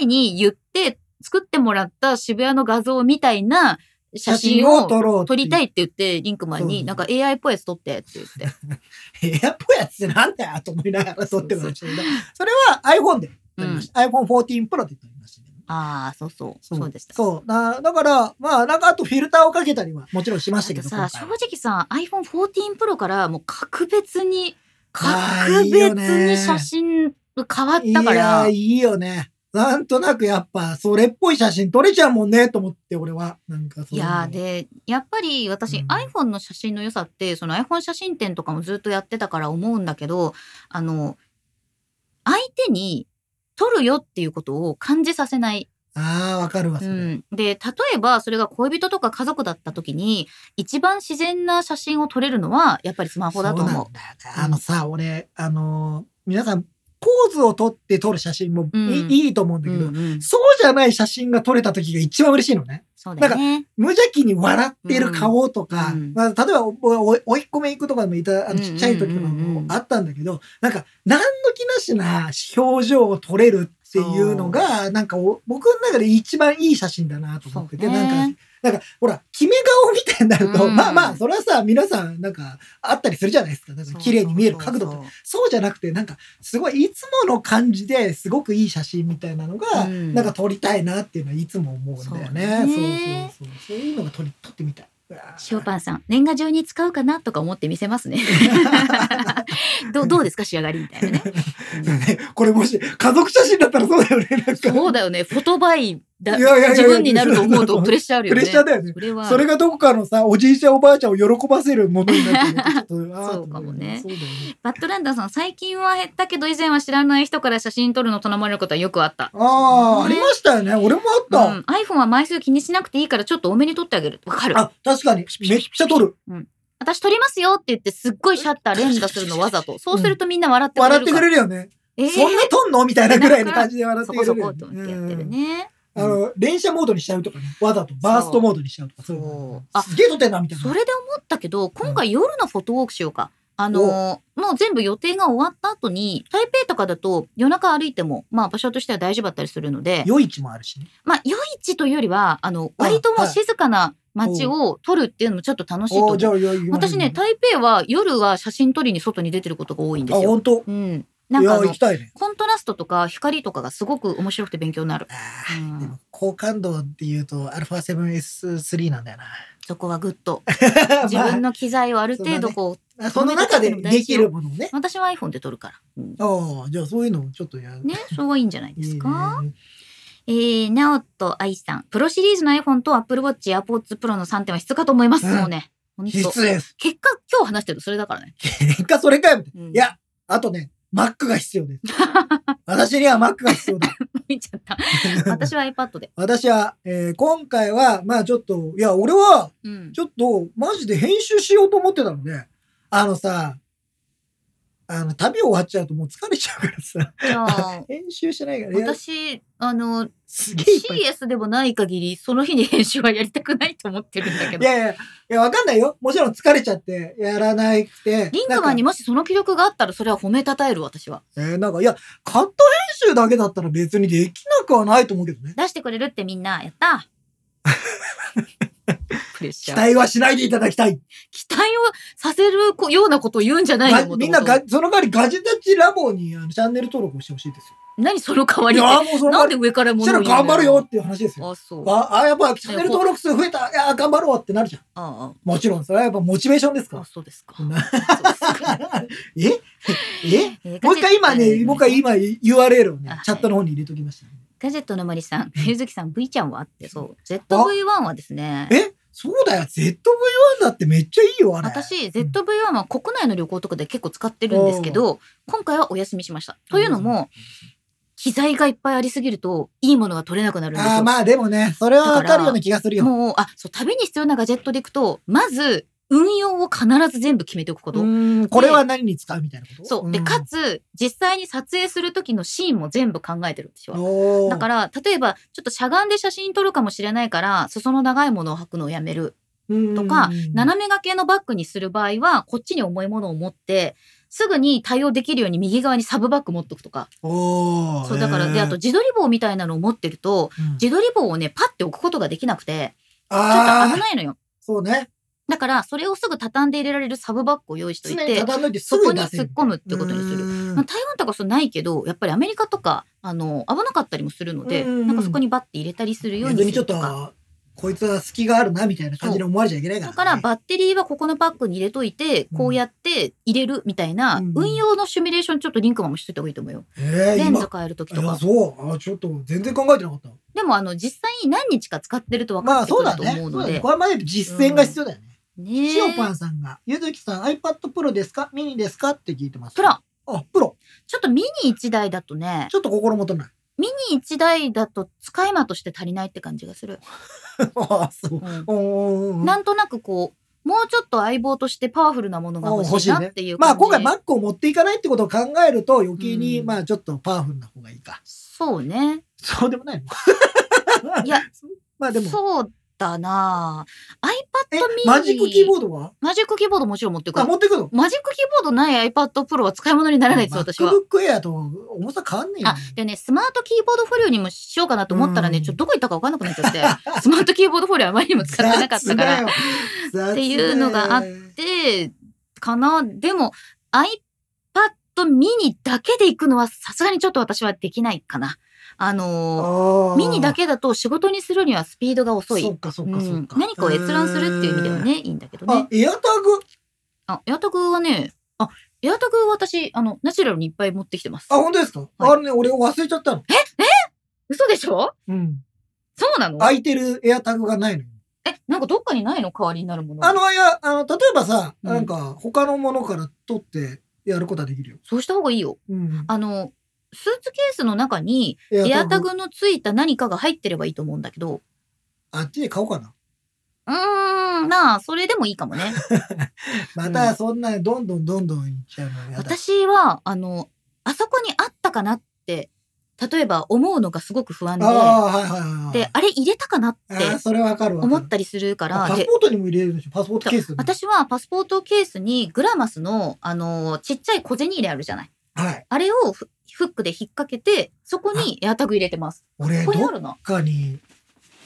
AI に言って作ってもらった渋谷の画像みたいな写真を撮ろう撮りたい。いって言って、リンクマンに、なんか AI っぽいやつ撮ってって言って。エアポやつってなんだよと思いながら撮ってましたそれは iPhone で撮りました。iPhone 14 Pro で撮りましたけど。ああ、そうそう。そうでした。そう。だだから、まあ、なんかあとフィルターをかけたりはもちろんしましたけど。さ、正直さ、iPhone 14 Pro からもう格別に、格別ねに写真変わったかいやい、いよね。なんとなくやっぱ、それっぽい写真撮れちゃうもんね、と思って、俺は。なんかそういやーで、やっぱり私、うん iPhone の写真の良さって、その iPhone 写真展とかもずっとやってたから思うんだけど、あの、相手に撮るよっていうことを感じさせない。ああ、わかるわ、それ。うん、で、例えばそれが恋人とか家族だった時に、一番自然な写真を撮れるのは、やっぱりスマホだと思う。そうなんだよあのさ、俺、あのー皆さん、ポーズを撮って撮る写真もい,、うん。いいと思うんだけど、うんうん。そうじゃない写真が撮れた時が一番嬉しいのね。そうだよね。無邪気に笑ってる顔とか、うんまあ、例えばおおおいっ子め行くとかでもいたあのうんちっちゃい時とかうんうんうんもあったんだけど、なんか何の気なしな表情を撮れるっていうのがなんかお僕の中で一番いい写真だなと思ってて、ね。なんかなんかほら決め顔みたいになると、うんまあまあそれはさ皆さんなんかあったりするじゃないですかなんか綺麗に見える角度とそうそうじゃなくてなんかすごいいつもの感じですごくいい写真みたいなのが、うんなんか撮りたいなっていうのはいつも思うんだよね。そうそうねそうそうそういうのが撮り撮ってみたい。うわー塩パンさん、年賀状に使うかなとか思って見せますね。*laughs* どうどうですか仕上がりみたいなね。*laughs* ねこれもし家族写真だったらそうだよね。なんかそうだよね。フォトバイだいやいやいや自分になると思うと *laughs* プレッシャーあるよね。プレッシャーだよね。それは。それがどこかのさ、おじいちゃんおばあちゃんを喜ばせるものになってるそうかもねね。バッドランダーさん、最近は減ったけど以前は知らない人から写真撮るの頼まれることはよくあった。ああ、あねりましたよね。俺もあった。うん、iPhone は枚数気にしなくていいからちょっと多めに撮ってあげる。わかる？あ、確かに。めっちゃ撮る。私撮りますよって言ってすっごいシャッター連打するのわざと。そうするとみんな笑ってくれる笑ってくれる。るよね。えーそんな撮んの？みたいなぐらいの感じで笑ってくれるよそこそこってやってるね。あの、連射モードにしちゃうとかね。わざとバーストモードにしちゃうとか。そういうあすげえ撮ってんな、みたいな。それで思ったけど、今回夜のフォトウォークしようか。あのーもう全部予定が終わった後に、台北とかだと夜中歩いても、まあ場所としては大丈夫だったりするので、夜市もあるしね。まあ夜市というよりは、あの、割ともう静かな街を撮るっていうのもちょっと楽しいと思う。私ね、台北は夜は写真撮りに外に出てることが多いんであ、すよ。本当？うん。なんかね。コントラストとか光とかがすごく面白くて勉強になる。うんでも高感度っていうと α7S3 なんだよな。そこはグッと。*laughs* 自分の機材をある程度こう、まあその中でできるものをね。私は iPhone で撮るから。うんああ、じゃあそういうのをちょっとやる。ね、それはいいんじゃないですか？えー、なおと愛さん。プロシリーズの iPhone と Apple Watch、AirPods Pro の3点は必須かと思います。うんもうね。本当必須です。結果、今日話してるのそれだからね。*laughs* 結果それかよ。うんいや、あとね、Mac が必要です。私には Mac が必要だ。*laughs* 見ちゃった。私は iPad で。*laughs* 私は、えー今回は、まあちょっと、いや、俺は、うん。ちょっと、マジで編集しようと思ってたので、あのさ、あの、旅終わっちゃうともう疲れちゃうからさ、*laughs* 編集しないから、いや私、あの。CS でもない限り、その日に編集はやりたくないと思ってるんだけど。いやいや、いや、わかんないよ。もちろん疲れちゃって、やらなくて。リンクマンにもしその記録があったら、それは褒めたたえる、私は。えーなんか、いや、カット編集だけだったら別にできなくはないと思うけどね。出してくれるってみんな、やった *laughs* プレッシ期ャー。待はしないでいただきたい。期待をさせるこようなことを言うんじゃないがのみんながが、その代わりガジェタッチラボにあのチャンネル登録をしてほしいです何その代わよ。いりや、もうその代わりなんで上からそしたら頑張るよっていう話ですよ。あ、そう。あ、あやっぱチャンネル登録数増えた。いや、頑張ろうってなるじゃん。あもちろん、それはやっぱモチベーションですあ、あかそうですか。*laughs* ら。なそうですかえええーもう一回今ね、もう一回今 URL をねあ、チャットの方に入れときました。ガジェットの森さん、ゆずきさん、V ちゃんは？って、そう。ZV-1 はですね、え？そうだよ。ZV-1 だってめっちゃいいよ、あれ。私、ZV-1 は国内の旅行とかで結構使ってるんですけど、今回はお休みしました。というのも、機材がいっぱいありすぎると、いいものが取れなくなるんですよ。ああ、まあでもね、それはわかるような気がするよ。もう、あ、そう、旅に必要なガジェットでいくと、まず、運用を必ず全部決めておくこと。これは何に使うみたいなこと？そう。で、かつ、実際に撮影する時のシーンも全部考えてるんですよ。だから、例えば、ちょっとしゃがんで写真撮るかもしれないから、裾の長いものを履くのをやめるとか、斜め掛けのバッグにする場合は、こっちに重いものを持って、すぐに対応できるように右側にサブバッグ持っとくとか。そう、だから、で、あと、自撮り棒みたいなのを持ってると、うん自撮り棒をね、パッて置くことができなくて、ああ危、ないのよ。そうね。だから、それをすぐ畳んで入れられるサブバッグを用意しといて、そこに突っ込むってことにする。るまあ、台湾とかそうないけど、やっぱりアメリカとか、あの、危なかったりもするので、うんうんうんなんかそこにバッて入れたりするように逆にちょっするとか。と、こいつは隙があるな、みたいな感じで思われちゃいけないから、ね。だからバッテリーはここのバッグに入れといて、こうやって入れるみたいなうん運用のシミュレーションちょっとリンクマンもしといた方がいいと思うよ。えー、今レンズ変えるときとか。そう。あ、ちょっと全然考えてなかった。でもあの実際に何日か使ってると分かまあ、ってくるとそうだね。思うのでそうだね。。これまで実践が必要だよね。ねしおぱんさんが、ゆずきさん iPad Pro ですか？ミニですか？って聞いてます。プロ。あ、プロ。ちょっとミニ1台だとね、ちょっと心もとない。ミニ1台だと使い魔として足りないって感じがする。*laughs* あ、そう。うんおーなんとなくこう、もうちょっと相棒としてパワフルなものが欲しいなっていうまあ、感じ。今回 Mac を持っていかないってことを考えると余計に、うんまあ、ちょっとパワフルな方がいいか。そうね。そうでもないのいや、*laughs* まあでも、そうだなぁ iPad え mini。、マジックキーボードは？マジックキーボードもちろん持ってくあ、る。持ってくの？マジックキーボードない iPad Pro は使い物にならないです、私は。MacBook Air と重さ変わんねえよあ、でね、スマートキーボードフォリオにもしようかなと思ったらね、うんちょっとどこ行ったか分かんなくなっちゃって、*laughs* スマートキーボードフォリオあまりにも使ってなかったから。*laughs* っていうのがあっで、かな。でも、iPad mini だけで行くのはさすがにちょっと私はできないかな。あのミニだけだと仕事にするにはスピードが遅い。そっかそっかそっか、うん何かを閲覧するっていう意味ではね、いいんだけどねあ。エアタグ？あ、エアタグはね、あ、エアタグ私、あの、ナチュラルにいっぱい持ってきてますあ、。本当ですか、はいあれね、俺忘れちゃったの。嘘でしょ？うん。そうなの？空いてるエアタグがないのよ。え、なんかどっかにないの？代わりになるもの。あの、いや、あの、例えばさ、うんなんか、他のものから取ってやることはできるよ。そうした方がいいよ。うん。あの、スーツケースの中にエアタグのついた何かが入ってればいいと思うんだけど、あっちで買おうかな。うーん、まあ、それでもいいかもね。*laughs* また、そんな、どんどんどんどんいっちゃうのやだ。私は、あの、あそこにあったかなって、例えば思うのがすごく不安で、ああ、はいはいはい。で、あれ入れたかなってそれわかるわかる。思ったりするから、パスポートにも入れるでしょパスポートケースに。私はパスポートケースにグラマスの、あの、ちっちゃい小銭入れあるじゃない。はい。あれをフフックで引っ掛けて、そこにエアタグ入れてます。俺、どっここにあるな。かに、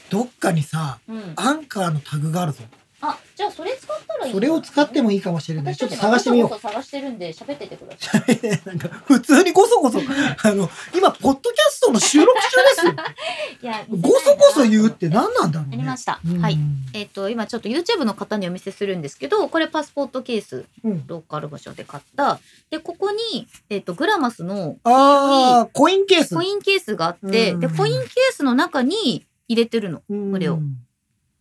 どっかにさ、うん。アンカーのタグがあるぞ。あ、じゃあそれ使ったらいいそれを使ってもいいかもしれない。ちょっと探してみよう。う。探してるんで喋っててください。なんか、普通にごそごそ、あの、今、ポッドキャストの収録中ですよ。*laughs* いや、ごそごそ言うって何なんだろうね。ありました。うんはい。えっ、と、今ちょっと YouTube の方にお見せするんですけど、これパスポートケース、うんローカル場所で買った。で、ここに、えっ、と、グラマスのああ、コインケース。コインケースがあって、うんで、コインケースの中に入れてるの。これをうん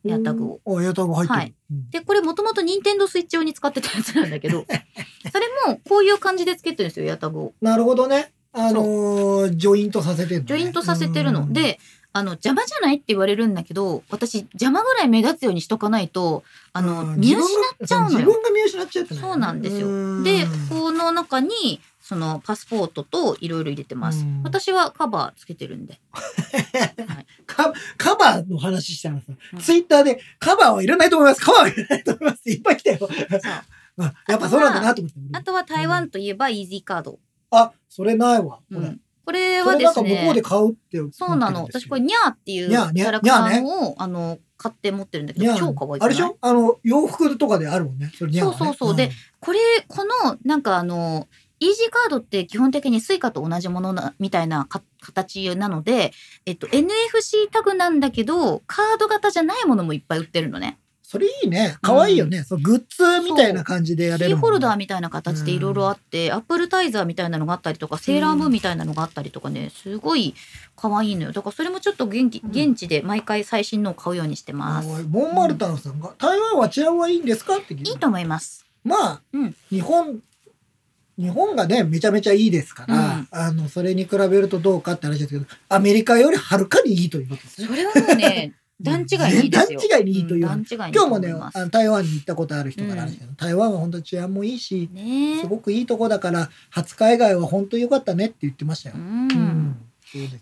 エアタグを。あ、エアタグ入ってる。はいうんで、これもともと任天堂スイッチ用に使ってたやつなんだけど、*laughs* それもこういう感じでつけてるんですよ、エアタグを。なるほどね。あのージョイントさせてるのねジョイントさせてるの。うん、で、あの、邪魔じゃないって言われるんだけど、私、邪魔ぐらい目立つようにしとかないと、あの、うん見失っちゃうのよ。自分が見失っちゃってねそうなんですようんで、この中に、そのパスポートといろいろ入れてますうん。私はカバーつけてるんで。*laughs* カカバーの話したらさ、うんツイッターでカバーはいらないと思います。カバーはいらないと思いますっていっぱい来たよ。そう *laughs* あやっぱそうなんだなと思って。あとは台湾といえば EasyCard。あ、それないわ。これ。うんこれはですなんか向こうでね、買うって。そうなの。私これニャーっていうキニャラクターを、あの、買って持ってるんだけど、超可愛くあれでしょ？あの、洋服とかであるもんね。そねそうそうそうでこれ、この、なんかあの、 EasyCard って基本的にスイカと同じものなみたいなか形なので、えっと、NFC タグなんだけど、カード型じゃないものもいっぱい売ってるのね。それいいね。可愛いよね。そうグッズみたいな感じでやれる。キーホルダーみたいな形でいろいろあって、アップルタイザーみたいなのがあったりとか、セーラームーンみたいなのがあったりとかね、すごい可愛いのよ。だからそれもちょっと現地うん現地で毎回最新のを買うようにしてます。モンマルタンさんが、台湾は治安はいいんですか？って聞いていいと思います。まあ、うん日本、日本がね、めちゃめちゃいいですから、うんあの、それに比べるとどうかって話ですけど、アメリカよりはるかにいいということですね。それはもうね、*laughs* 段違いにいいですよ。段違いにいいという。い今日もねあの台湾に行ったことある人から話けど、台湾は本当に治安もいいし、ねすごくいいとこだから、初海外は本当に良かったねって言ってましたよう。。うん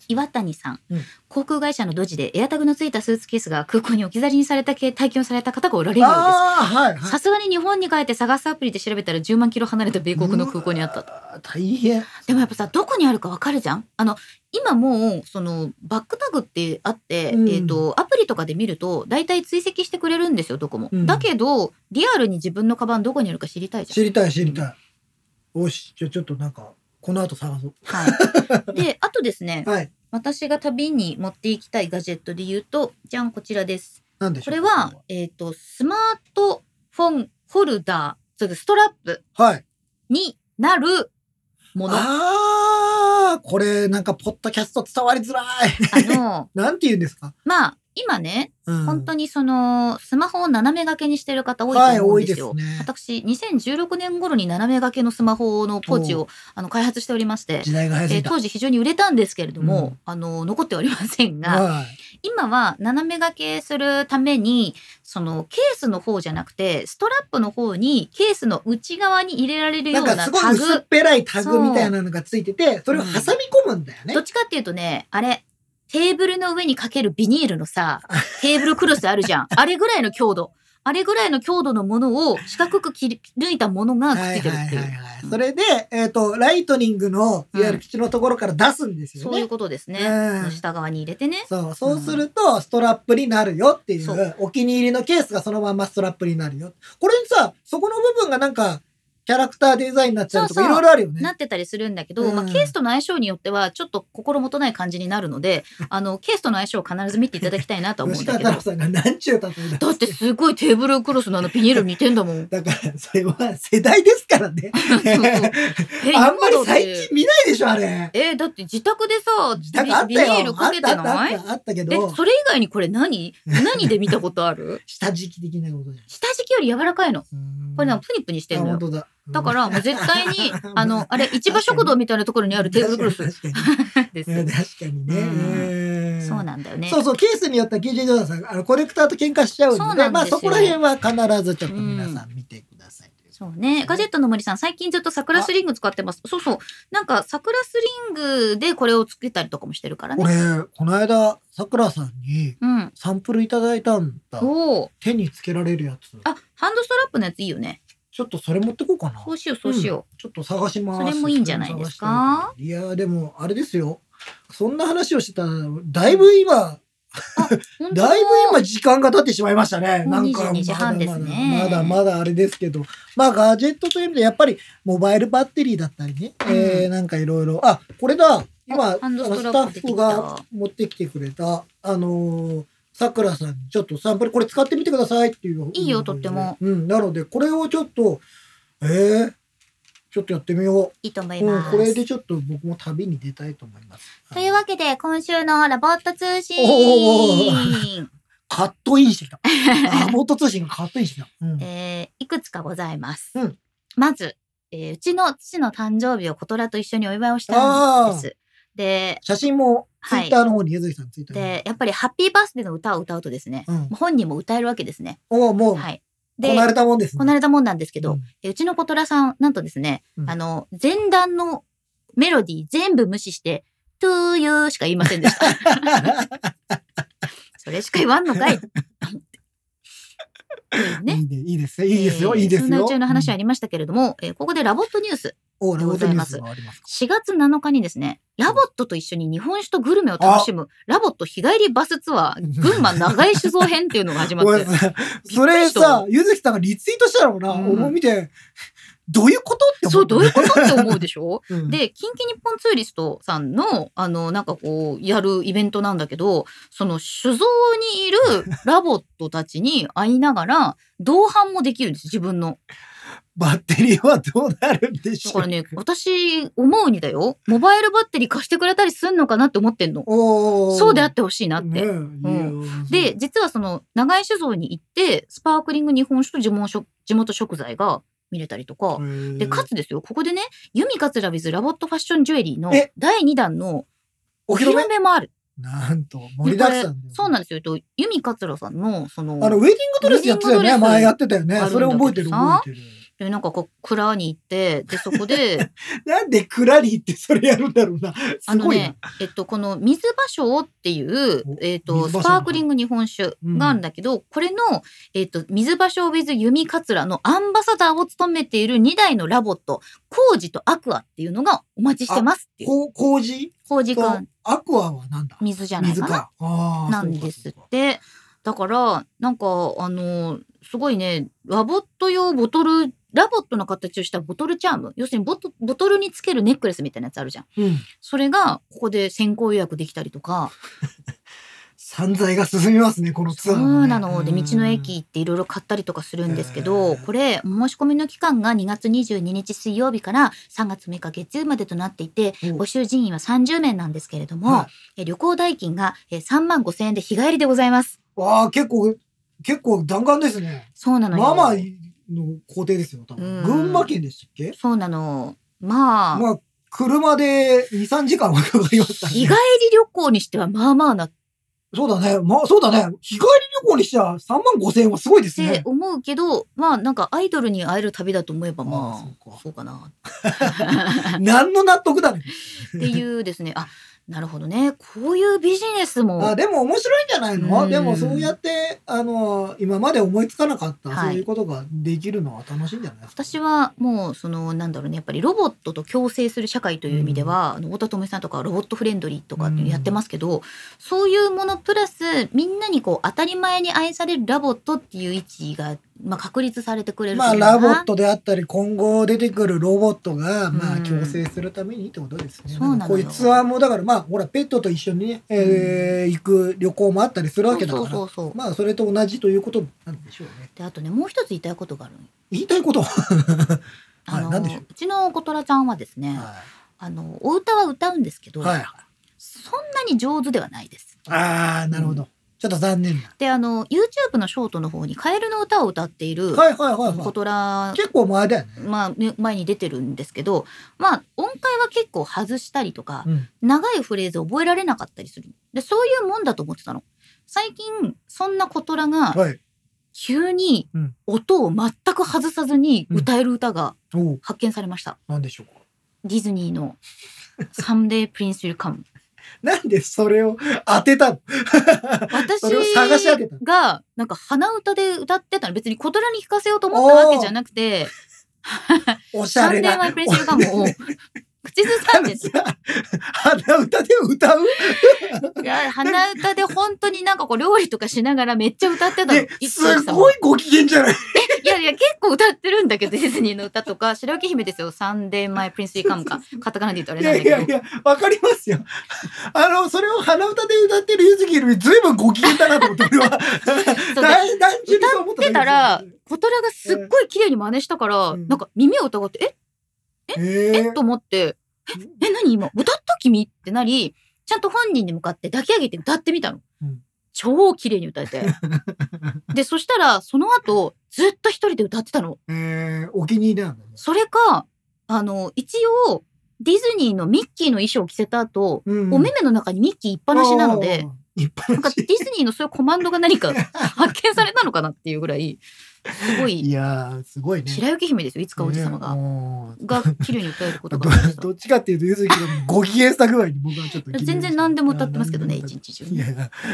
岩谷さん、うん。航空会社のドジでエアタグのついたスーツケースが空港に置き去りにされた系体験をされた方がおられるようです。さすがに日本に帰って探すアプリで調べたら10万キロ離れた米国の空港にあった。大変。でもやっぱさどこにあるかわかるじゃん。あの今もうそのバックタグってあって、うん。えー、とアプリとかで見ると大体追跡してくれるんですよどこも、うん。だけどリアルに自分のカバンどこにあるか知りたいじゃん。知りたい、知りたい。おし、じゃあちょっとなんか、この後探そう。はい、で *laughs* あとですねはい。私が旅に持っていきたいガジェットで言うとじゃんこちらですなんでしょう？これは、えっ、とスマートフォンホルダーそれストラップはい。になるものあああ、これなんか、ポッドキャスト伝わりづらい。の *laughs* なんて言うんですか？まあ今ねうん本当にそのスマホを斜め掛けにしてる方多いと思うんですよ。はいすね私2016年頃に斜め掛けのスマホのポーチをあの開発しておりまして、時。えー当時非常に売れたんですけれども、うんあの残っておりませんが、はい。今は斜め掛けするためにそのケースの方じゃなくてストラップの方にケースの内側に入れられるよなかすごうんなタグい薄っぺらいタグみたいなのがついてて、それを挟み込むんだよねどっ。ちかっていうとねあれテーブルの上にかけるビニールのさテーブルクロスあるじゃん *laughs* あれぐらいの強度あれぐらいの強度のものを四角く切り抜いたものがくっついてるっていう。それで、えっ、と、ライトニングの、いわゆる基地のところから出すんですよね。そういうことですね。うん下側に入れてね。そう、そうすると、ストラップになるよっていそうう、お気に入りのケースがそのままストラップになるよ。これにさ、そこの部分がなんか、キャラクターデザインになっちゃうとか、いろいろあるよね。なってたりするんだけど、うんまあ、ケースとの相性によってはちょっと心もとない感じになるのであのケースとの相性を必ず見ていただきたいなとは思うんだけどだだってすごいテーブルクロスのあのビニールに似てんだもん。*laughs* だから、それは世代ですからね。*laughs* あんまり最近見ないでしょ、あれ。えだって自宅でさ。ビビニールかけてあったあないあったけえど、それ以外にこれ何？何で見たことある？*laughs* 下敷き的なことじゃん下敷きより柔らかいの。これなんかプニプニしてんのよ。あ本当だ。だからもう絶対に *laughs* あのあれ市場食堂みたいなところにあるテーブルクロス確かにです確かにね。そうなんだよね。そうそう、ケースによっては KJ ジョーダンさん、あの、コレクターと喧嘩しちゃうそうので、なんまあそこら辺は必ずちょっと皆さん見てください。そうね。ガジェットの森さん、最近ずっと桜スリング使ってます。そうそう。なんか桜スリングでこれをつけたりとかもしてるからね。俺、この間、さくらさんにうん。サンプルいただいたんだ。手につけられるやつ。あ、ハンドストラップのやついいよね。ちょっとそれ持ってこうかな。そうしよう、そうしよちょっと探します。それもいいんじゃないですか？いやーでも、あれですよ。そんな話をしてたら、だいぶ今、だいぶ今時間が経ってしまいましたね。なんか22時半ですねまだまだまだあれですけど。まあガジェットという意味でやっぱりモバイルバッテリーだったりね。うんえーなんかいろいろ。あ、これだ。今、スタッフが持ってきてくれた、あのーさくらさんにちょっとサンプルこれ使ってみてくださいっていう。いいよとっても。うん。なので、これをちょっと、えー、ちょっとやってみよ。いいと思いうます。うん、これでちょっと僕も旅に出たいと思います。というわけで、今週の LOVOT 通お信。カットインしてきた。あ、モート通信がカットインしてきた。うん。えーいくつかございます。うんまず、えーうちの父の誕生日をコトラと一緒にお祝いをしたんです。で、写真もツイはいッターの方に、ゆずきさんツイッターに。で、やっぱりハッピーバースデーの歌を歌うとですね、うん。本人も歌えるわけですね。おもう、はい。こなれたもんですね。こなれたもんなんですけど、うんえうちのコトラさん、なんとですね、うんあの、前段のメロディー全部無視して、to you しか言いませんでした。*laughs* それしか言わんのかい。ね。いいね、いいですね。いいですよ、えーいいですよ。そんな宇宙の話あり、りましたけれども、えーここでラボットニュース。お、 LOVOT ニュースでございますがありますか？4月7日にですね、 LOVOT と一緒に日本酒とグルメを楽しむ、 LOVOT 日帰りバスツアー、群馬長井酒造編っていうのが始まって。*laughs* それさ、ゆずきさんがリツイートしたのな、うん俺も見て、どういうことって思そう、どういうこことって思うでしょ？と、*laughs* うん。で、近畿日本ツーリストさんの、あの、なんかこう、やるイベントなんだけど、その酒造にいる LOVOT たちに会いながら、同伴もできるんです、自分の。バッテリーはどうなるんでしょう。だからね、私、思うにだよ、モバイルバッテリー貸してくれたりすんのかなって思ってんの。そうであってほしいなって。ねえん。で、実はその、長井酒造に行って、スパークリング日本酒と地元食材が見れたりとか、で、かつですよ、ここでね、ユミカツラビズラボットファッションジュエリーのえ？第2弾のお披露目？もある。なんと、盛りだくさんそうなんですよ。とユミカツラさんの、その、あの、ウェディングドレスやってたよね。前やってたよねそれ覚えてるさ覚えてる。でなんかこう蔵に行ってでそこで *laughs* なんでクラリーってそれやるんだろうな。あすごいな。のね、えっと、この水芭蕉っていうお、えっと、スパークリング日本酒があるんだけど、これの、えっと、水芭蕉 with 弓桂のアンバサダーを務めている2台のラボット、コウジとアクアっていうのがお待ちしてますっていう。こう麹コウジくとん、アクアはなんだ？水じゃないかな？水か。なんですって。だから、なんか、あの、すごいね、ラボット用ボトル、ラボットの形をしたボトルチャーム。要するにボトボトルにつけるネックレスみたいなやつあるじゃん。そうん。それが、ここで先行予約できたりとか、*laughs* 散財が進みますね、このツアーもね、うなの。で、道の駅行っていろいろ買ったりとかするんですけど、これ、申し込みの期間が2月22日水曜日から3月6日月曜日までとなっていて、お募集人員は30名なんですけれども、はえ旅行代金がえ3万5千円で日帰りでございます。わあ、結構、結構弾丸ですね。そうなのよ。まあまあの工程ですよ、多分。うん群馬県でしたっけ？そうなの。まあ、まあ、車で2、3時間はかかりますから日帰りね。旅行にしてはまあまあなっそうだね。まあ、そうだね。日帰り旅行にしては3万5千円はすごいですてね。思うけど、まあなんかアイドルに会える旅だと思えばまあああ、そうかそうかな。*laughs* 何の納得だね。っていうですね、あ、なるほどね。こういうビジネスも。あ、でも面白いんじゃないの、うん。でもそうやって、あの、今まで思いつかなかった、はい。そういうことができるのは楽しいんじゃない。私はもうそのなんだろうね。やっぱりロボットと共生する社会という意味では、あの太田智美さんとかロボットフレンドリーとかやってますけど、そういうものプラスみんなにこう当たり前に愛されるラボットっていう位置が、まあ、確立されてくれるとまあ、ラボットであったり、今後出てくるロボットが、まあ、うん共生するためにってことですね。そうなのよこういうツアーも、だから、まあ、ほら、ペットと一緒にね、えー行く旅行もあったりするわけだから、そうそうそうそうまあ、それと同じということなんでしょうね。であとねもう一つ言いたいことがあるの言いたいこと？*laughs* は、あの、何でしょう？うちのコトラちゃんはですね、あのお歌は歌うんですけど、はい。はい。そんなに上手ではないです。ああ、なるほど。ちょっと残念な。であの YouTube のショートの方に「カエルの歌」を歌っているはいはいはいはコトラい。結構前だよね。まあ、ね前に出てるんですけど、まあ、音階は結構外したりとか、うん。長いフレーズ覚えられなかったりする。で、そういうもんだと思ってたの。最近、そんなコトラが、はい。急にうん音を全く外さずに歌える歌が発見されました。なんでしょうか。ディズニーの「サムデー・プリンス・ウィル・カムなんでそれを当てたの」私それを探し当てたがなんか鼻歌で歌ってたの。別にコトラに聞かせようと思ったわけじゃなくて。おしゃれな「Someday My Prince Will Come」を口ずさんで鼻歌で歌う？いや鼻歌で本当になんかこう料理とかしながらめっちゃ歌ってたの。すごいご機嫌じゃない？*laughs* いやいや結構歌ってるんだけどディズニーの歌とか。白雪姫ですよ「Someday My Prince Will Come」かカタカナで言うとあれいなんだけど。やいやいや、わかりますよ。あの、それを鼻歌で歌ってるゆずきよりずいぶんご機嫌だなと思って、俺は。*laughs* 大単純に思ってたらコトラがすっごい綺麗に真似したから、うん。なんか耳を疑って「え？ええっ?」と思って「ええ何今？歌った君?」ってなりちゃんと本人に向かって抱き上げて歌ってみたの。うん超綺麗に歌えて。*laughs* で、そしたら、その後、ずっと一人で歌ってたの。えー、お気に入りなんだね。それか、あの、一応、ディズニーのミッキーの衣装を着せた後、うんお目目の中にミッキーいっぱなしなので、なんかディズニーのそういうコマンドが何か発見されたのかなっていうぐらい、すごいい、やー、すごいね。白雪姫ですよ、いつか王子様ねが。が綺麗に歌えること *laughs* どがどっちかっていうと、ゆずきのご機嫌した具合に僕はちょっと。全然何でも歌ってますけどね、一日中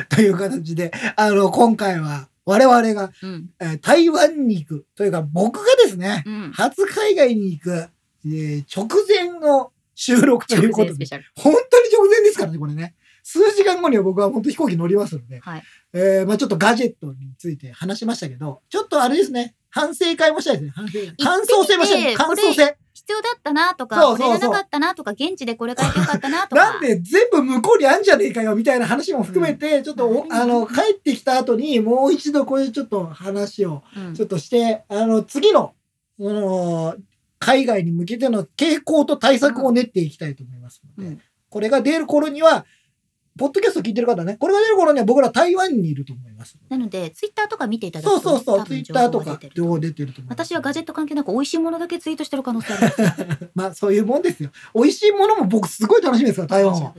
という形で、あの、今回は我々が、うん。えー台湾に行く、というか僕がですね、うん。初海外に行く、えー直前の収録ということで。本当に直前ですからね、これね。数時間後には僕は本当飛行機乗りますので、はい。えーまあちょっとガジェットについて話しましたけど、ちょっとあれですね、反省会もしたいですね、反省会。感想性もしたいです。感想性。必要だったなとか、そうそうそうこれがなかったなとか、現地でこれ書いてよかったなとか。なんで全部向こうにあんじゃねえかよみたいな話も含めて、ちょっとお、うんあの、帰ってきた後にもう一度これちょっと話をうんちょっとして、あの、次の、その、海外に向けての傾向と対策を練っていきたいと思いますので、うんこれが出る頃には、ポッドキャスト聞いてる方ね、これが出る頃には僕ら台湾にいると思います。なので、ツイッターとか見ていただくと、そうそうそう、ツイッターとか情報が出てると思います。私はガジェット関係なく美味しいものだけツイートしてる可能性あります。*laughs* まあそういうもんですよ。美味しいものも僕すごい楽しみですから、台湾は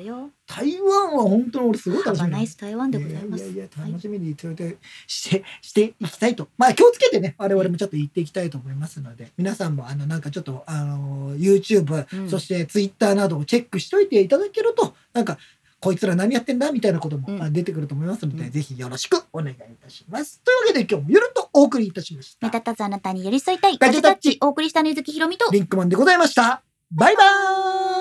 台湾は本当に俺すごい楽しみナイス台湾でございます。やいやいやはい楽しみにそれでしてしていきたいとまあ気をつけてね我々もちょっと言っていきたいと思いますので皆さんもあのなんかちょっとあの YouTube、うんそして Twitter などをチェックしといていただけるとなんかこいつら何やってんだみたいなことも、出てくると思いますので、うんぜひよろしくお願いいたします。というわけで今日もゆるっとお送りいたしました目。立たずあなたに寄り添いたいガジェタッチお送りしたのゆずきひろみとリンクマンでございました。バイバーイ